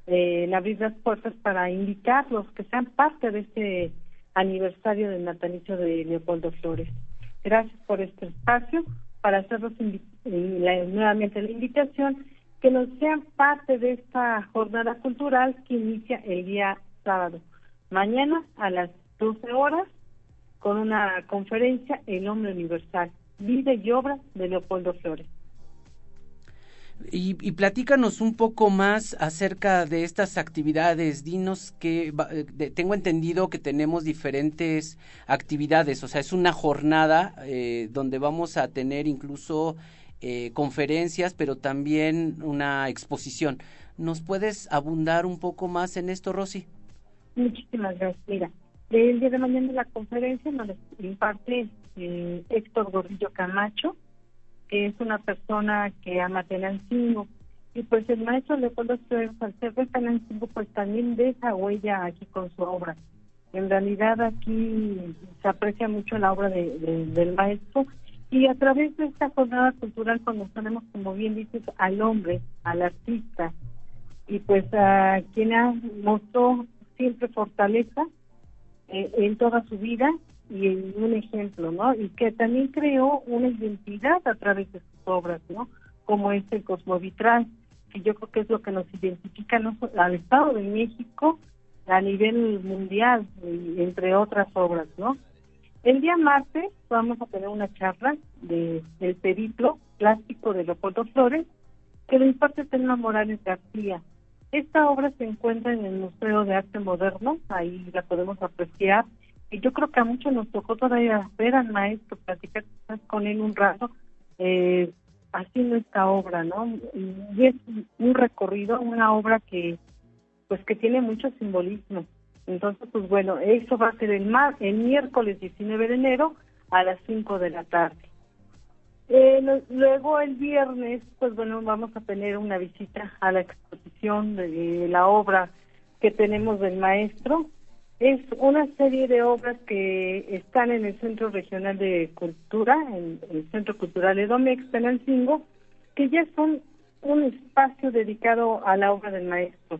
eh, abrir las puertas para invitarlos que sean parte de este aniversario del natalicio de Leopoldo Flores. Gracias por este espacio para hacerlos nuevamente la invitación que nos sean parte de esta jornada cultural que inicia el día sábado. Mañana a las 12 horas con una conferencia El Hombre Universal, vida y obra de Leopoldo Flores. Y, y, platícanos un poco más acerca de estas actividades. Dinos que tengo entendido que tenemos diferentes actividades, o sea, es una jornada eh, donde vamos a tener incluso eh, conferencias, pero también una exposición. ¿Nos puedes abundar un poco más en esto, Rosy? Muchísimas gracias. Mira, el día de mañana la conferencia nos imparte eh, Héctor Gordillo Camacho, es una persona que ama Tenancingo. Y pues el maestro Leopoldo Flores, al ser de Tenancingo, pues también deja huella aquí con su obra. En realidad aquí se aprecia mucho la obra de, del maestro y a través de esta jornada cultural conocemos, como bien dices, al hombre, al artista y pues a quien ha mostró siempre fortaleza eh, en toda su vida y un ejemplo, ¿no? Y que también creó una identidad a través de sus obras, ¿no? Como es el Cosmovitral, que yo creo que es lo que nos identifica no al Estado de México a nivel mundial, entre otras obras, ¿no? El día martes vamos a tener una charla de el periplo plástico de Leopoldo Flores, que lo imparte Telma Morales García. Esta obra se encuentra en el Museo de Arte Moderno, ahí la podemos apreciar yo creo que a muchos nos tocó todavía ver al maestro, platicar con él un rato, eh, haciendo esta obra, ¿no? Y es un recorrido, una obra que, pues que tiene mucho simbolismo. Entonces, pues bueno, eso va a ser el, mar, el miércoles 19 de enero a las 5 de la tarde. Eh, luego el viernes, pues bueno, vamos a tener una visita a la exposición de la obra que tenemos del maestro. Es una serie de obras que están en el Centro Regional de Cultura, en el Centro Cultural Edomex Penancingo, que ya son un espacio dedicado a la obra del maestro.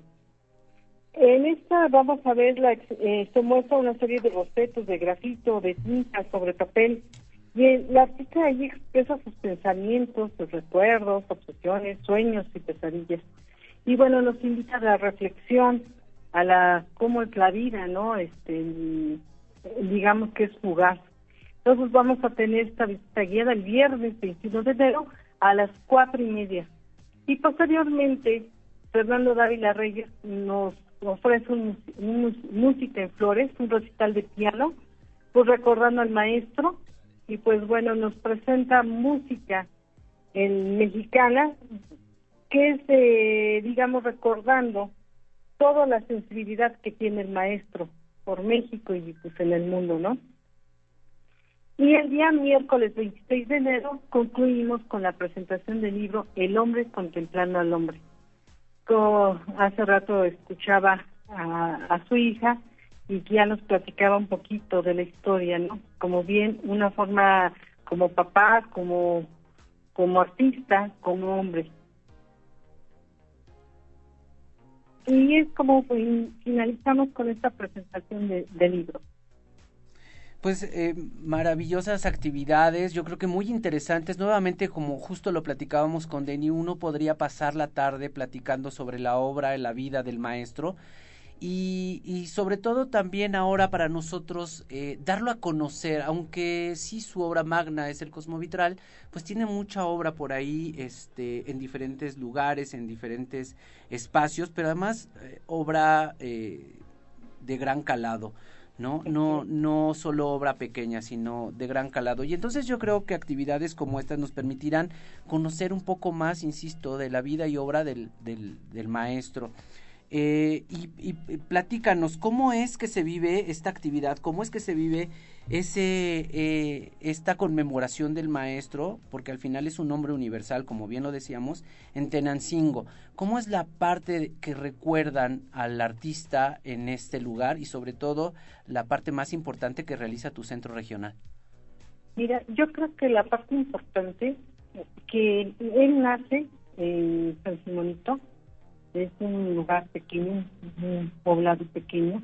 En esta vamos a ver, la, eh, se muestra una serie de bocetos de grafito, de tinta sobre papel, y el, la artista ahí expresa sus pensamientos, sus recuerdos, obsesiones, sueños y pesadillas. Y bueno, nos invita a la reflexión, a la cómo es la vida, ¿no? Este, digamos que es fugaz. Entonces vamos a tener esta visita guiada el viernes 21 de enero a las cuatro y media. Y posteriormente, Fernando Dávila Reyes nos ofrece un, música en flores, un recital de piano, pues recordando al maestro, y pues bueno, nos presenta música en mexicana, que es, digamos, recordando toda la sensibilidad que tiene el maestro por México y pues en el mundo, ¿no? Y el día miércoles 26 de enero concluimos con la presentación del libro El hombre contemplando al hombre. Como hace rato escuchaba a, su hija y ya nos platicaba un poquito de la historia, ¿no? Como bien una forma como papá, como como artista, como hombre. Y es como finalizamos con esta presentación del libro pues eh, maravillosas actividades, yo creo que muy interesantes. Nuevamente, como justo lo platicábamos con Denny, uno podría pasar la tarde platicando sobre la obra, la vida del maestro. Y, y sobre todo también ahora para nosotros eh, darlo a conocer, aunque sí su obra magna es el Cosmovitral, pues tiene mucha obra por ahí este, en diferentes lugares, en diferentes espacios, pero además eh, obra de gran calado. ¿no? No, no solo obra pequeña, sino de gran calado. Y entonces yo creo que actividades como estas nos permitirán conocer un poco más, insisto, de la vida y obra del, del, del maestro. Eh, y, y, platícanos, ¿cómo es que se vive esta actividad? ¿Cómo es que se vive ese, eh, esta conmemoración del maestro? Porque al final es un nombre universal, como bien lo decíamos, en Tenancingo. ¿Cómo es la parte que recuerdan al artista en este lugar y sobre todo la parte más importante que realiza tu centro regional? Mira, yo creo que la parte importante que él nace en San Simonito, es un lugar pequeño, un poblado pequeño,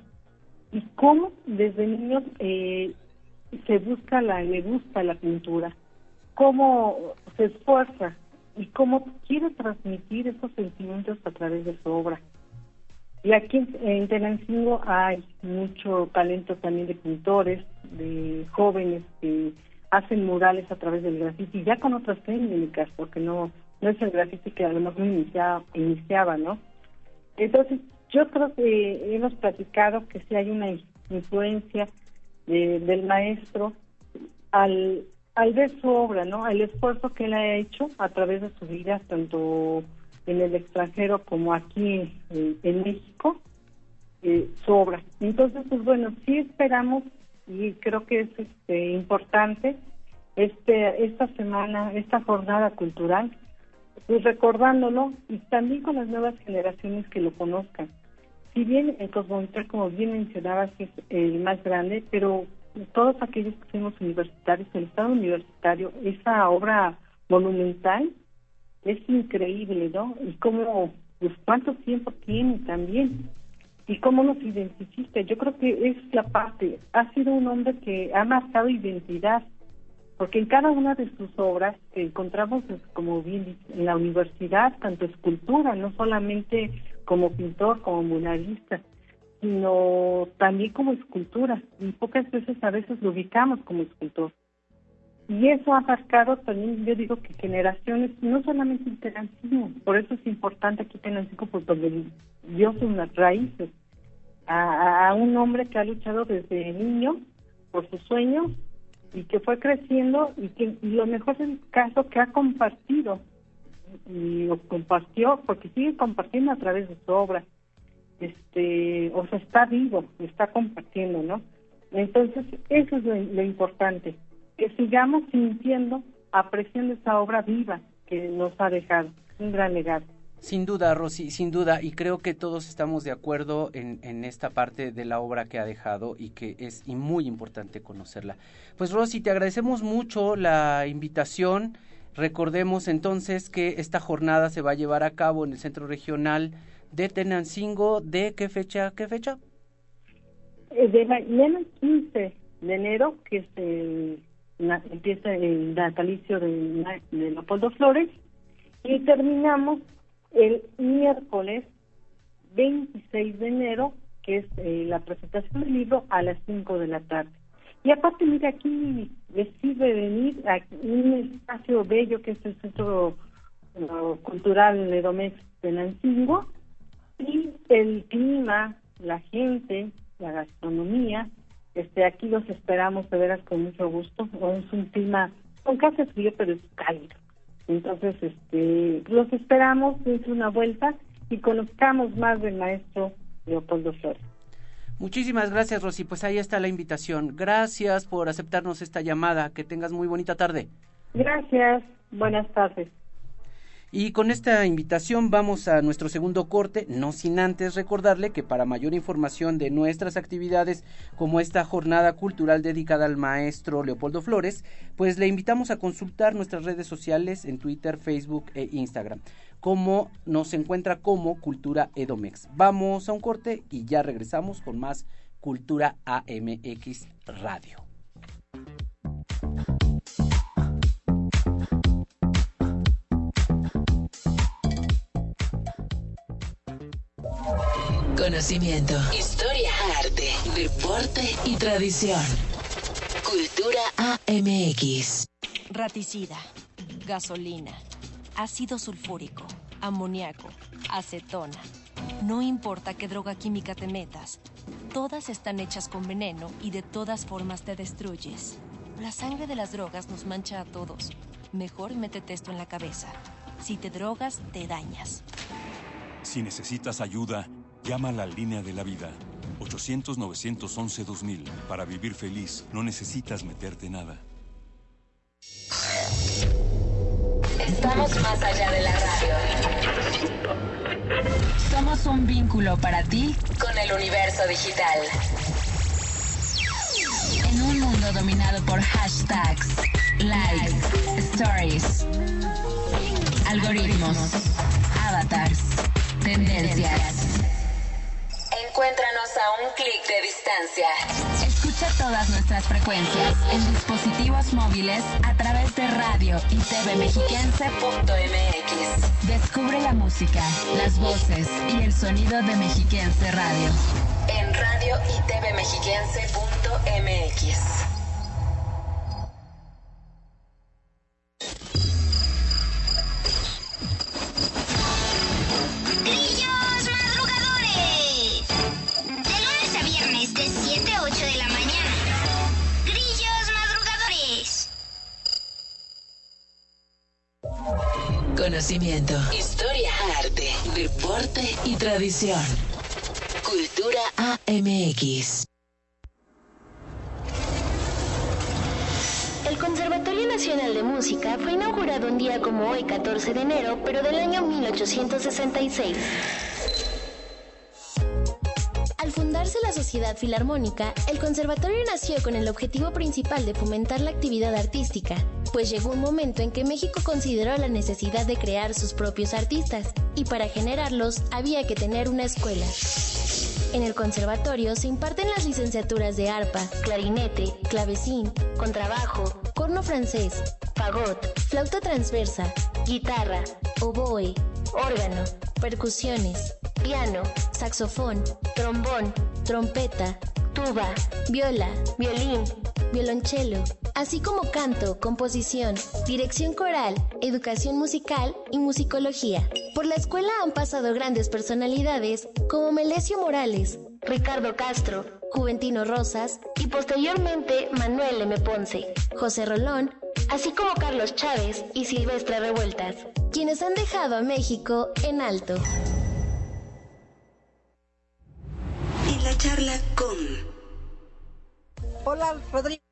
y cómo desde niños eh, se busca la, le gusta la pintura, cómo se esfuerza y cómo quiere transmitir esos sentimientos a través de su obra. Y aquí en Tenancingo hay mucho talento también de pintores, de jóvenes que hacen murales a través del grafiti, ya con otras técnicas, porque no no es el grafiti que a lo mejor iniciaba, iniciaba, ¿no? Entonces, yo creo que hemos platicado que si hay una influencia del maestro al, al ver su obra, ¿no? El esfuerzo que él ha hecho a través de su vida, tanto en el extranjero como aquí en, México, eh, su obra. Entonces, pues bueno, sí esperamos y creo que es este, importante este esta semana, esta jornada cultural, pues recordándolo y también con las nuevas generaciones que lo conozcan. Si bien el Cosmovital, como bien mencionabas, es el más grande, pero todos aquellos que somos universitarios, el Estado universitario, esa obra monumental es increíble, ¿no? Y cómo, pues cuánto tiempo tiene también y cómo nos identifica. Yo creo que es la parte, ha sido un hombre que ha marcado identidad porque en cada una de sus obras encontramos, como bien en la universidad, tanto escultura, no solamente como pintor, como muralista, sino también como escultura, y pocas veces a veces lo ubicamos como escultor. Y eso ha marcado también, yo digo que generaciones, no solamente en por eso es importante aquí Tenancingo, porque donde dio sus raíces a, a un hombre que ha luchado desde niño por sus sueños y que fue creciendo y que lo mejor es el caso que ha compartido y lo compartió porque sigue compartiendo a través de su obra este o sea está vivo está compartiendo no entonces eso es lo, importante que sigamos sintiendo, apreciando esa obra viva que nos ha dejado, un gran legado. Sin duda, Rosy, sin duda, y creo que todos estamos de acuerdo en, en, esta parte de la obra que ha dejado y que es y muy importante conocerla. Pues Rosy, te agradecemos mucho la invitación. Recordemos entonces que esta jornada se va a llevar a cabo en el Centro Regional de Tenancingo. ¿De qué fecha? ¿Qué fecha? Eh, de mañana 15 de enero, que es empieza el natalicio de, de Leopoldo Flores, y terminamos el miércoles 26 de enero, que es eh, la presentación del libro, a las 5 de la tarde. Y aparte, mira, aquí sirve venir a un espacio bello que es el Centro Cultural de Domex de Nancingo, y el clima, la gente, la gastronomía, este aquí los esperamos de veras con mucho gusto. Es un clima con casi frío, pero es cálido. Entonces, este, los esperamos, es una vuelta y conozcamos más del maestro Leopoldo Flores. Muchísimas gracias, Rosy. Pues ahí está la invitación. Gracias por aceptarnos esta llamada. Que tengas muy bonita tarde. Gracias. Buenas tardes. Y con esta invitación vamos a nuestro segundo corte, no sin antes recordarle que para mayor información de nuestras actividades como esta jornada cultural dedicada al maestro Leopoldo Flores, pues le invitamos a consultar nuestras redes sociales en Twitter, Facebook e Instagram, como nos encuentra como Cultura Edomex. Vamos a un corte y ya regresamos con más Cultura AMX Radio. Conocimiento, historia, arte, deporte y tradición. Cultura AMX. Raticida, gasolina, ácido sulfúrico, amoníaco, acetona. No importa qué droga química te metas, todas están hechas con veneno y de todas formas te destruyes. La sangre de las drogas nos mancha a todos. Mejor métete esto en la cabeza. Si te drogas, te dañas. Si necesitas ayuda, Llama la línea de la vida. 800-911-2000. Para vivir feliz, no necesitas meterte nada. Estamos más allá de la radio. Somos un vínculo para ti con el universo digital. En un mundo dominado por hashtags, likes, stories, algoritmos, avatars, tendencias Encuéntranos a un clic de distancia. Escucha todas nuestras frecuencias en dispositivos móviles a través de radio y tvmexiquense.mx. Descubre la música, las voces y el sonido de Mexiquense Radio. En radio y tvmexiquense.mx. Historia, arte, deporte y tradición. Cultura AMX. El Conservatorio Nacional de Música fue inaugurado un día como hoy, 14 de enero, pero del año 1866. Fundarse la Sociedad Filarmónica, el conservatorio nació con el objetivo principal de fomentar la actividad artística, pues llegó un momento en que México consideró la necesidad de crear sus propios artistas, y para generarlos había que tener una escuela. En el conservatorio se imparten las licenciaturas de arpa, clarinete, clavecín, contrabajo, corno francés, fagot, flauta transversa, guitarra, oboe, órgano, percusiones, piano, saxofón, trombón, trompeta, tuba, viola, violín, violonchelo, así como canto, composición, dirección coral, educación musical y musicología. Por la escuela han pasado grandes personalidades como Melesio Morales, Ricardo Castro, Juventino Rosas y posteriormente Manuel M. Ponce, José Rolón, así como Carlos Chávez y Silvestre Revueltas, quienes han dejado a México en alto. En la charla con... Hola, Rodrigo.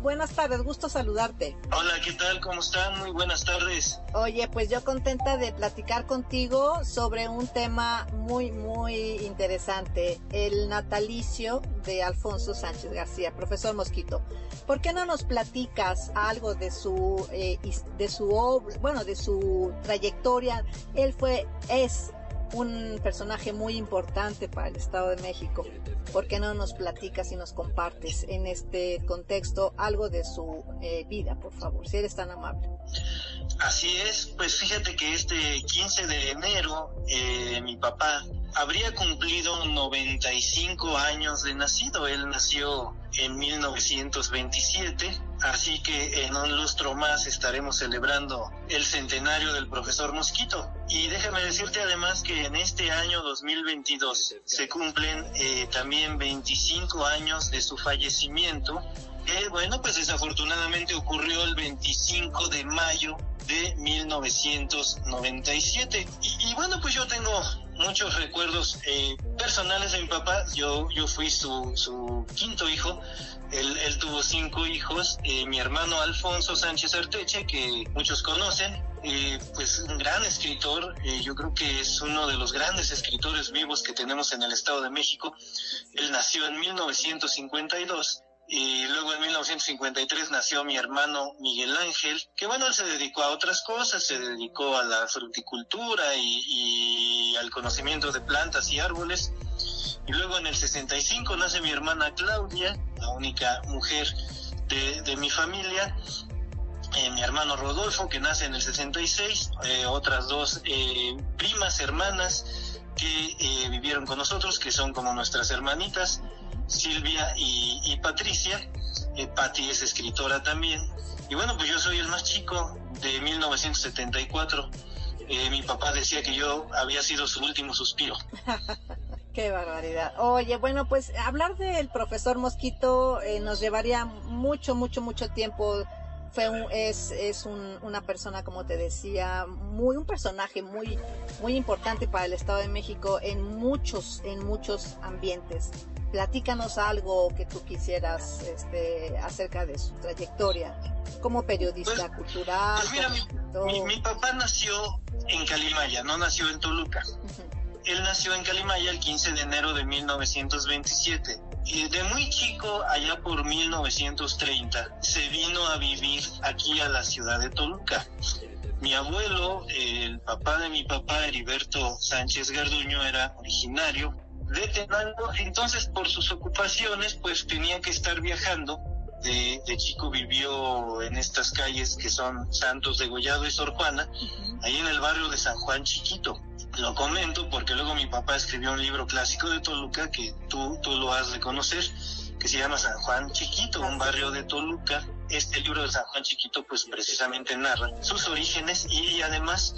Buenas tardes, gusto saludarte. Hola, ¿qué tal? ¿Cómo están? Muy buenas tardes. Oye, pues yo contenta de platicar contigo sobre un tema muy, muy interesante, el natalicio de Alfonso Sánchez García. Profesor Mosquito, ¿por qué no nos platicas algo de su, eh, de su obra, bueno, de su trayectoria? Él fue, es un personaje muy importante para el Estado de México. ¿Por qué no nos platicas y nos compartes en este contexto algo de su eh, vida, por favor, si eres tan amable? Así es, pues fíjate que este 15 de enero eh, mi papá habría cumplido 95 años de nacido. Él nació en 1927, así que en un lustro más estaremos celebrando el centenario del profesor Mosquito. Y déjame decirte además que en este año 2022 se cumplen eh, también 25 años de su fallecimiento que bueno, pues desafortunadamente ocurrió el 25 de mayo de 1997. Y, y bueno, pues yo tengo muchos recuerdos eh, personales de mi papá. Yo, yo fui su, su quinto hijo. Él, él tuvo cinco hijos. Eh, mi hermano Alfonso Sánchez Arteche, que muchos conocen, eh, pues un gran escritor. Eh, yo creo que es uno de los grandes escritores vivos que tenemos en el Estado de México. Él nació en 1952 y luego en 1953 nació mi hermano Miguel Ángel, que bueno, él se dedicó a otras cosas, se dedicó a la fruticultura y, al conocimiento de plantas y árboles. Y luego en el 65 nace mi hermana Claudia, la única mujer de, mi familia. Eh, mi hermano Rodolfo, que nace en el 66, eh, otras dos eh, primas, hermanas, que vivieron con nosotros, que son como nuestras hermanitas. Silvia y, Patricia. Eh, Patti es escritora también. Y bueno, pues yo soy el más chico de 1974. Eh, mi papá decía que yo había sido su último suspiro. Qué barbaridad. Oye, bueno, pues hablar del profesor Mosquito eh, nos llevaría mucho, mucho, mucho tiempo. Fue un, es, es un, una persona, como te decía, muy un personaje muy, muy importante para el Estado de México en muchos, en muchos ambientes platícanos algo que tú quisieras este, acerca de su trayectoria como periodista pues, cultural. Pues mira, mi, papá nació en Calimaya, no nació en Toluca. Él nació en Calimaya el 15 de enero de 1927. Y de muy chico, allá por 1930, se vino a vivir aquí a la ciudad de Toluca. Mi abuelo, el papá de mi papá, Heriberto Sánchez Garduño, era originario de Tenango, entonces por sus ocupaciones pues tenía que estar viajando. De, chico vivió en estas calles que son Santos de Gollado y Sor Juana, ahí en el barrio de San Juan Chiquito. Lo comento porque luego mi papá escribió un libro clásico de Toluca que tú, tú lo has de conocer, que se llama San Juan Chiquito, un barrio de Toluca. Este libro de San Juan Chiquito pues precisamente narra sus orígenes y además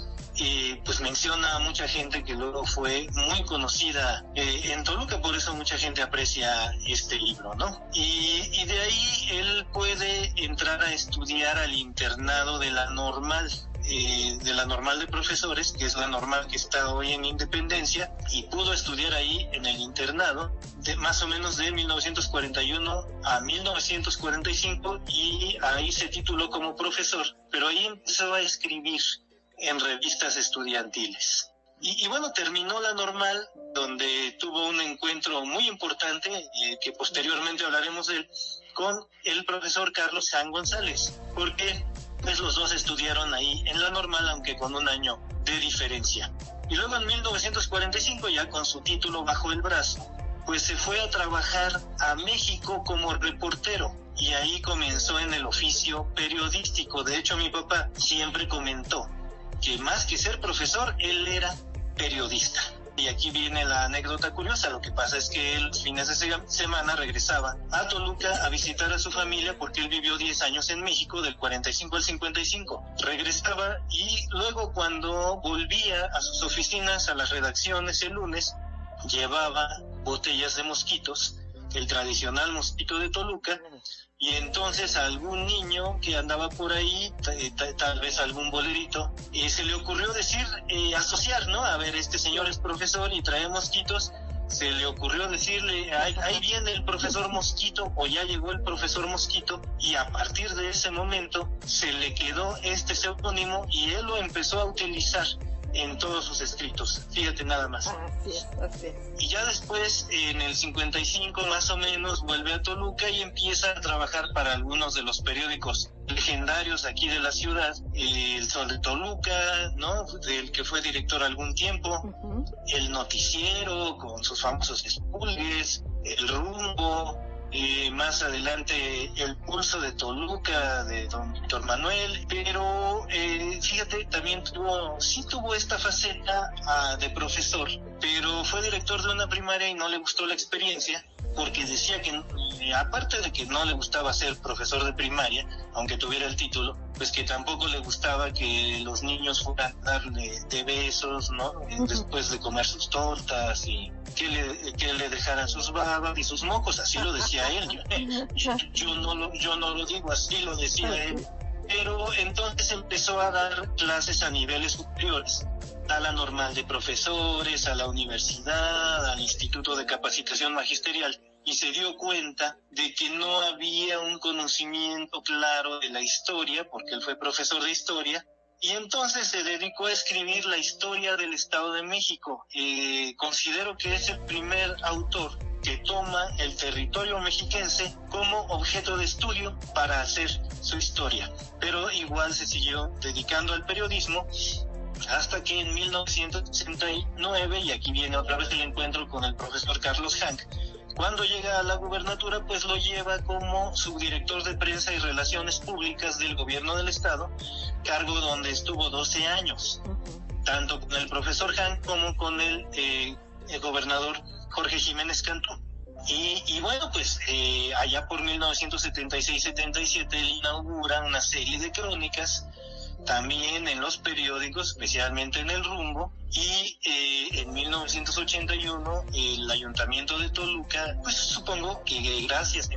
pues menciona a mucha gente que luego fue muy conocida eh, en Toluca, por eso mucha gente aprecia este libro, ¿no? Y de ahí él puede entrar a estudiar al internado de la normal, eh, de la normal de profesores, que es la normal que está hoy en Independencia, y pudo estudiar ahí en el internado de más o menos de 1941 a 1945 y ahí se tituló como profesor, pero ahí empezó a escribir en revistas estudiantiles. Y, bueno, terminó la normal, donde tuvo un encuentro muy importante, eh, que posteriormente hablaremos de él, con el profesor Carlos San González, porque pues los dos estudiaron ahí en la normal, aunque con un año de diferencia. Y luego en 1945, ya con su título bajo el brazo, pues se fue a trabajar a México como reportero y ahí comenzó en el oficio periodístico. De hecho, mi papá siempre comentó que más que ser profesor, él era periodista. Y aquí viene la anécdota curiosa. Lo que pasa es que él fines de semana regresaba a Toluca a visitar a su familia porque él vivió 10 años en México, del 45 al 55. Regresaba y luego cuando volvía a sus oficinas, a las redacciones el lunes, llevaba botellas de mosquitos, el tradicional mosquito de Toluca, y entonces algún niño que andaba por ahí, tal vez algún bolerito, y se le ocurrió decir, eh, asociar, ¿no? A ver, este señor es profesor y trae mosquitos, se le ocurrió decirle, ahí viene el profesor Mosquito o ya llegó el profesor Mosquito y a partir de ese momento se le quedó este seudónimo y él lo empezó a utilizar en todos sus escritos. Fíjate nada más. Así es, así es. Y ya después, en el 55 más o menos, vuelve a Toluca y empieza a trabajar para algunos de los periódicos legendarios aquí de la ciudad, El Sol de Toluca, ¿no? Del que fue director algún tiempo, El Noticiero con sus famosos espulgues, El Rumbo, eh, más adelante el pulso de Toluca de don Víctor Manuel, pero eh, fíjate, también tuvo, sí tuvo esta faceta ah, de profesor, pero fue director de una primaria y no le gustó la experiencia porque decía que, eh, aparte de que no le gustaba ser profesor de primaria, aunque tuviera el título, pues que tampoco le gustaba que los niños fueran a darle de besos, ¿no? Después de comer sus tortas y que le, que le dejaran sus babas y sus mocos, así lo decía él. Yo, yo, no lo, yo no lo digo, así lo decía él. Pero entonces empezó a dar clases a niveles superiores a la normal de profesores, a la universidad, al Instituto de Capacitación Magisterial y se dio cuenta de que no había un conocimiento claro de la historia, porque él fue profesor de historia, y entonces se dedicó a escribir la historia del Estado de México. Eh, considero que es el primer autor que toma el territorio mexiquense como objeto de estudio para hacer su historia. Pero igual se siguió dedicando al periodismo hasta que en 1969, y aquí viene otra vez el encuentro con el profesor Carlos Hank, cuando llega a la gubernatura, pues lo lleva como subdirector de prensa y relaciones públicas del gobierno del estado, cargo donde estuvo 12 años, tanto con el profesor Hank como con el, eh, gobernador Jorge Jiménez Cantú. Y, bueno, pues eh, allá por 1976-77 él inaugura una serie de crónicas también en los periódicos, especialmente en El Rumbo, y eh, en 1981 el ayuntamiento de Toluca, pues supongo que gracias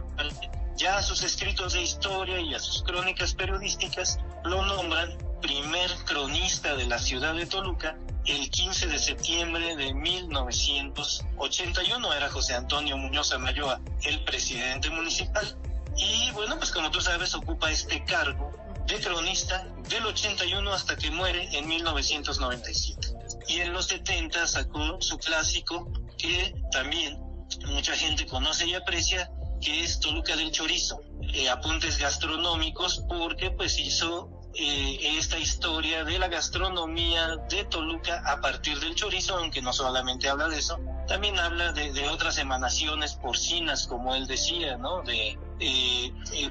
ya a sus escritos de historia y a sus crónicas periodísticas, lo nombran primer cronista de la ciudad de Toluca el 15 de septiembre de 1981. Era José Antonio Muñoz Amayoa el presidente municipal. Y bueno, pues como tú sabes, ocupa este cargo de cronista del 81 hasta que muere en 1997. Y en los 70 sacó su clásico que también mucha gente conoce y aprecia, que es Toluca del Chorizo. Eh, apuntes gastronómicos porque pues hizo eh, esta historia de la gastronomía de Toluca a partir del chorizo, aunque no solamente habla de eso, también habla de, otras emanaciones porcinas, como él decía, ¿no? De, eh, eh,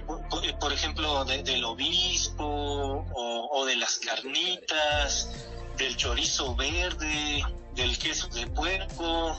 por, ejemplo, del obispo o, de las carnitas, del chorizo verde, del queso de puerco,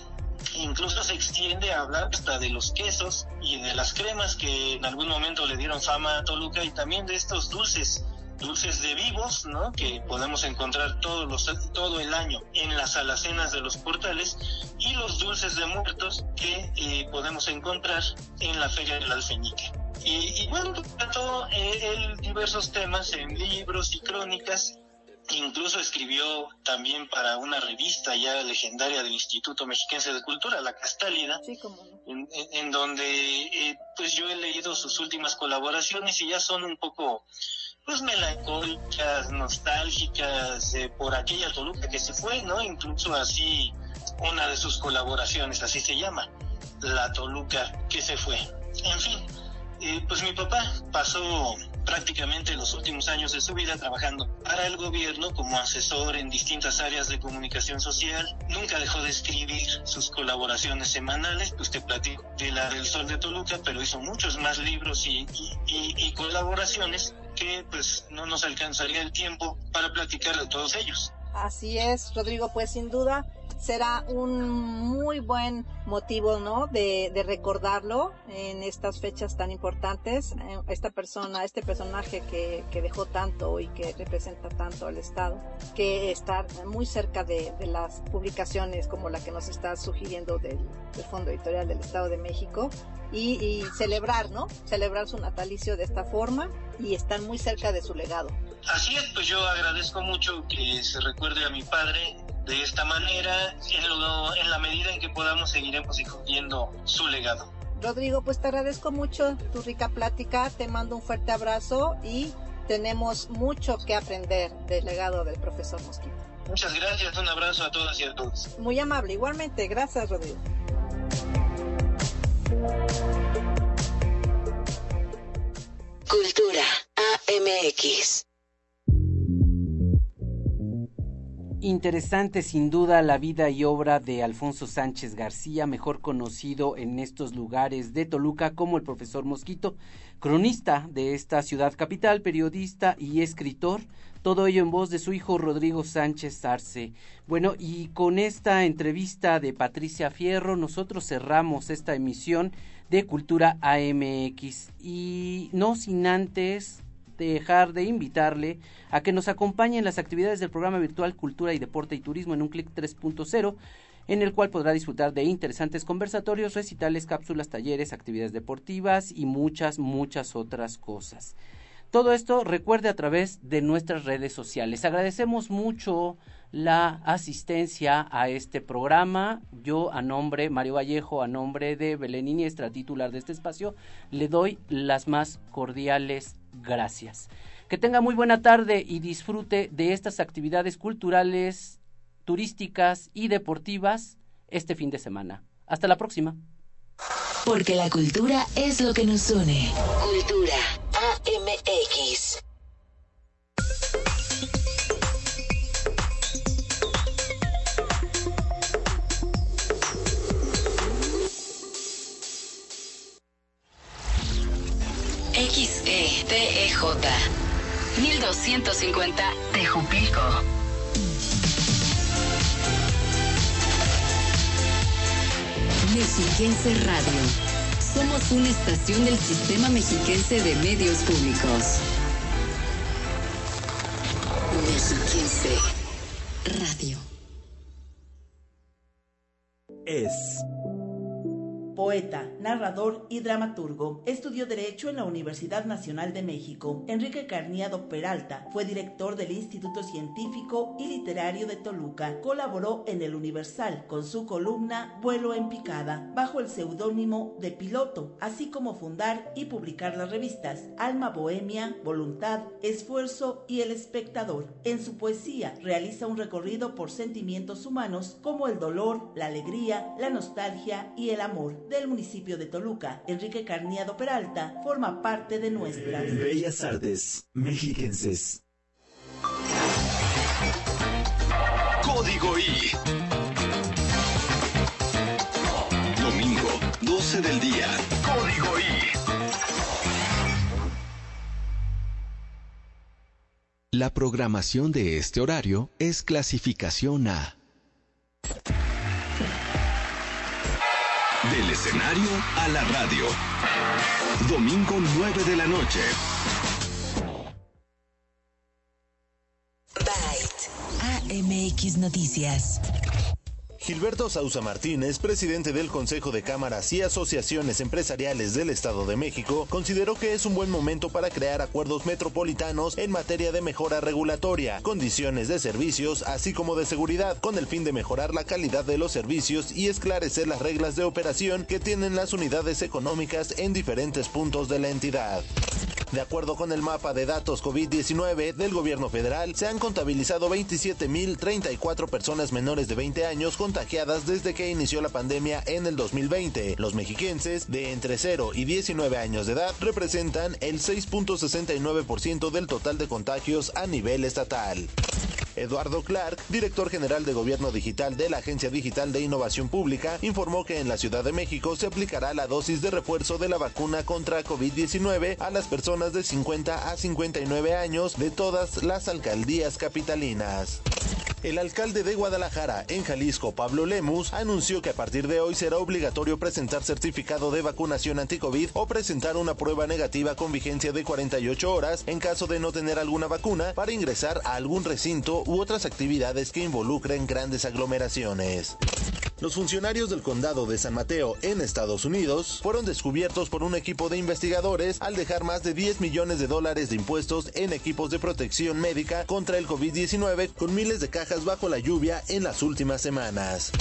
incluso se extiende a hablar hasta de los quesos y de las cremas que en algún momento le dieron fama a Toluca y también de estos dulces dulces de vivos, ¿no? Que podemos encontrar todos los, todo el año en las alacenas de los portales y los dulces de muertos que eh, podemos encontrar en la Feria del Alfeñique. Y, y bueno, trató eh, diversos temas en libros y crónicas Incluso escribió también para una revista ya legendaria del Instituto Mexiquense de Cultura, La Castálida, en, donde eh, pues yo he leído sus últimas colaboraciones y ya son un poco pues melancólicas, nostálgicas eh, por aquella Toluca que se fue, ¿no? Incluso así una de sus colaboraciones, así se llama, La Toluca que se fue. En fin, eh, pues mi papá pasó prácticamente los últimos años de su vida trabajando para el gobierno como asesor en distintas áreas de comunicación social. Nunca dejó de escribir sus colaboraciones semanales, pues te platico de la del Sol de Toluca, pero hizo muchos más libros y, y colaboraciones que pues no nos alcanzaría el tiempo para platicar de todos ellos. Así es, Rodrigo, pues sin duda será un muy buen motivo, ¿no? De, recordarlo en estas fechas tan importantes. Eh, esta persona, este personaje que, dejó tanto y que representa tanto al Estado, que está muy cerca de, las publicaciones como la que nos está sugiriendo del, Fondo Editorial del Estado de México y, y celebrar, ¿no? Celebrar su natalicio de esta forma y estar muy cerca de su legado. Así es, pues yo agradezco mucho que se recuerde a mi padre de esta manera en, en la medida en que podamos seguiremos difundiendo su legado. Rodrigo, pues te agradezco mucho tu rica plática, te mando un fuerte abrazo y tenemos mucho que aprender del legado del profesor Mosquito. Muchas gracias, un abrazo a todas y a todos. Muy amable, igualmente, gracias Rodrigo. Cultura AMX. Interesante sin duda la vida y obra de Alfonso Sánchez García, mejor conocido en estos lugares de Toluca como el profesor Mosquito, cronista de esta ciudad capital, periodista y escritor, todo ello en voz de su hijo Rodrigo Sánchez Arce. Bueno, y con esta entrevista de Patricia Fierro, nosotros cerramos esta emisión de Cultura AMX y no sin antes dejar de invitarle a que nos acompañe en las actividades del programa virtual Cultura y Deporte y Turismo en un clic 3.0 en el cual podrá disfrutar de interesantes conversatorios, recitales, cápsulas, talleres, actividades deportivas y muchas, muchas otras cosas. Todo esto recuerde a través de nuestras redes sociales. Agradecemos mucho la asistencia a este programa. Yo a nombre, Mario Vallejo, a nombre de Belén Iniestra, titular de este espacio, le doy las más cordiales gracias. Que tenga muy buena tarde y disfrute de estas actividades culturales, turísticas y deportivas este fin de semana. Hasta la próxima. Porque la cultura es lo que nos une. Cultura AMX. XETEJ 1250 Tejupilco. Mexiquense Radio. Somos una estación del Sistema Mexiquense de Medios Públicos. Mexiquense Radio. Es poeta, narrador y dramaturgo. Estudió Derecho en la Universidad Nacional de México. Enrique Carniado Peralta fue director del Instituto Científico y Literario de Toluca. Colaboró en El Universal con su columna Vuelo en Picada, bajo el seudónimo de Piloto, así como fundar y publicar las revistas Alma Bohemia, Voluntad, Esfuerzo y El Espectador. En su poesía realiza un recorrido por sentimientos humanos como el dolor, la alegría, la nostalgia y el amor del municipio de Toluca, Enrique Carniado Peralta, forma parte de nuestras Bellas Artes Mexiquenses. Código I. Domingo, 12 del día. Código I. La programación de este horario es clasificación A. escenario a la radio. Domingo 9 de la noche. Byte. AMX Noticias. Gilberto Sausa Martínez, presidente del Consejo de Cámaras y Asociaciones Empresariales del Estado de México, consideró que es un buen momento para crear acuerdos metropolitanos en materia de mejora regulatoria, condiciones de servicios, así como de seguridad, con el fin de mejorar la calidad de los servicios y esclarecer las reglas de operación que tienen las unidades económicas en diferentes puntos de la entidad. De acuerdo con el mapa de datos COVID-19 del gobierno federal, se han contabilizado 27.034 personas menores de 20 años contagiadas desde que inició la pandemia en el 2020. Los mexiquenses de entre 0 y 19 años de edad representan el 6.69% del total de contagios a nivel estatal. Eduardo Clark, director general de Gobierno Digital de la Agencia Digital de Innovación Pública, informó que en la Ciudad de México se aplicará la dosis de refuerzo de la vacuna contra COVID-19 a las personas de 50 a 59 años de todas las alcaldías capitalinas. El alcalde de Guadalajara, en Jalisco, Pablo Lemus, anunció que a partir de hoy será obligatorio presentar certificado de vacunación anti-COVID o presentar una prueba negativa con vigencia de 48 horas en caso de no tener alguna vacuna para ingresar a algún recinto u otras actividades que involucren grandes aglomeraciones. Los funcionarios del condado de San Mateo en Estados Unidos fueron descubiertos por un equipo de investigadores al dejar más de 10 millones de dólares de impuestos en equipos de protección médica contra el COVID-19 con miles de cajas bajo la lluvia en las últimas semanas.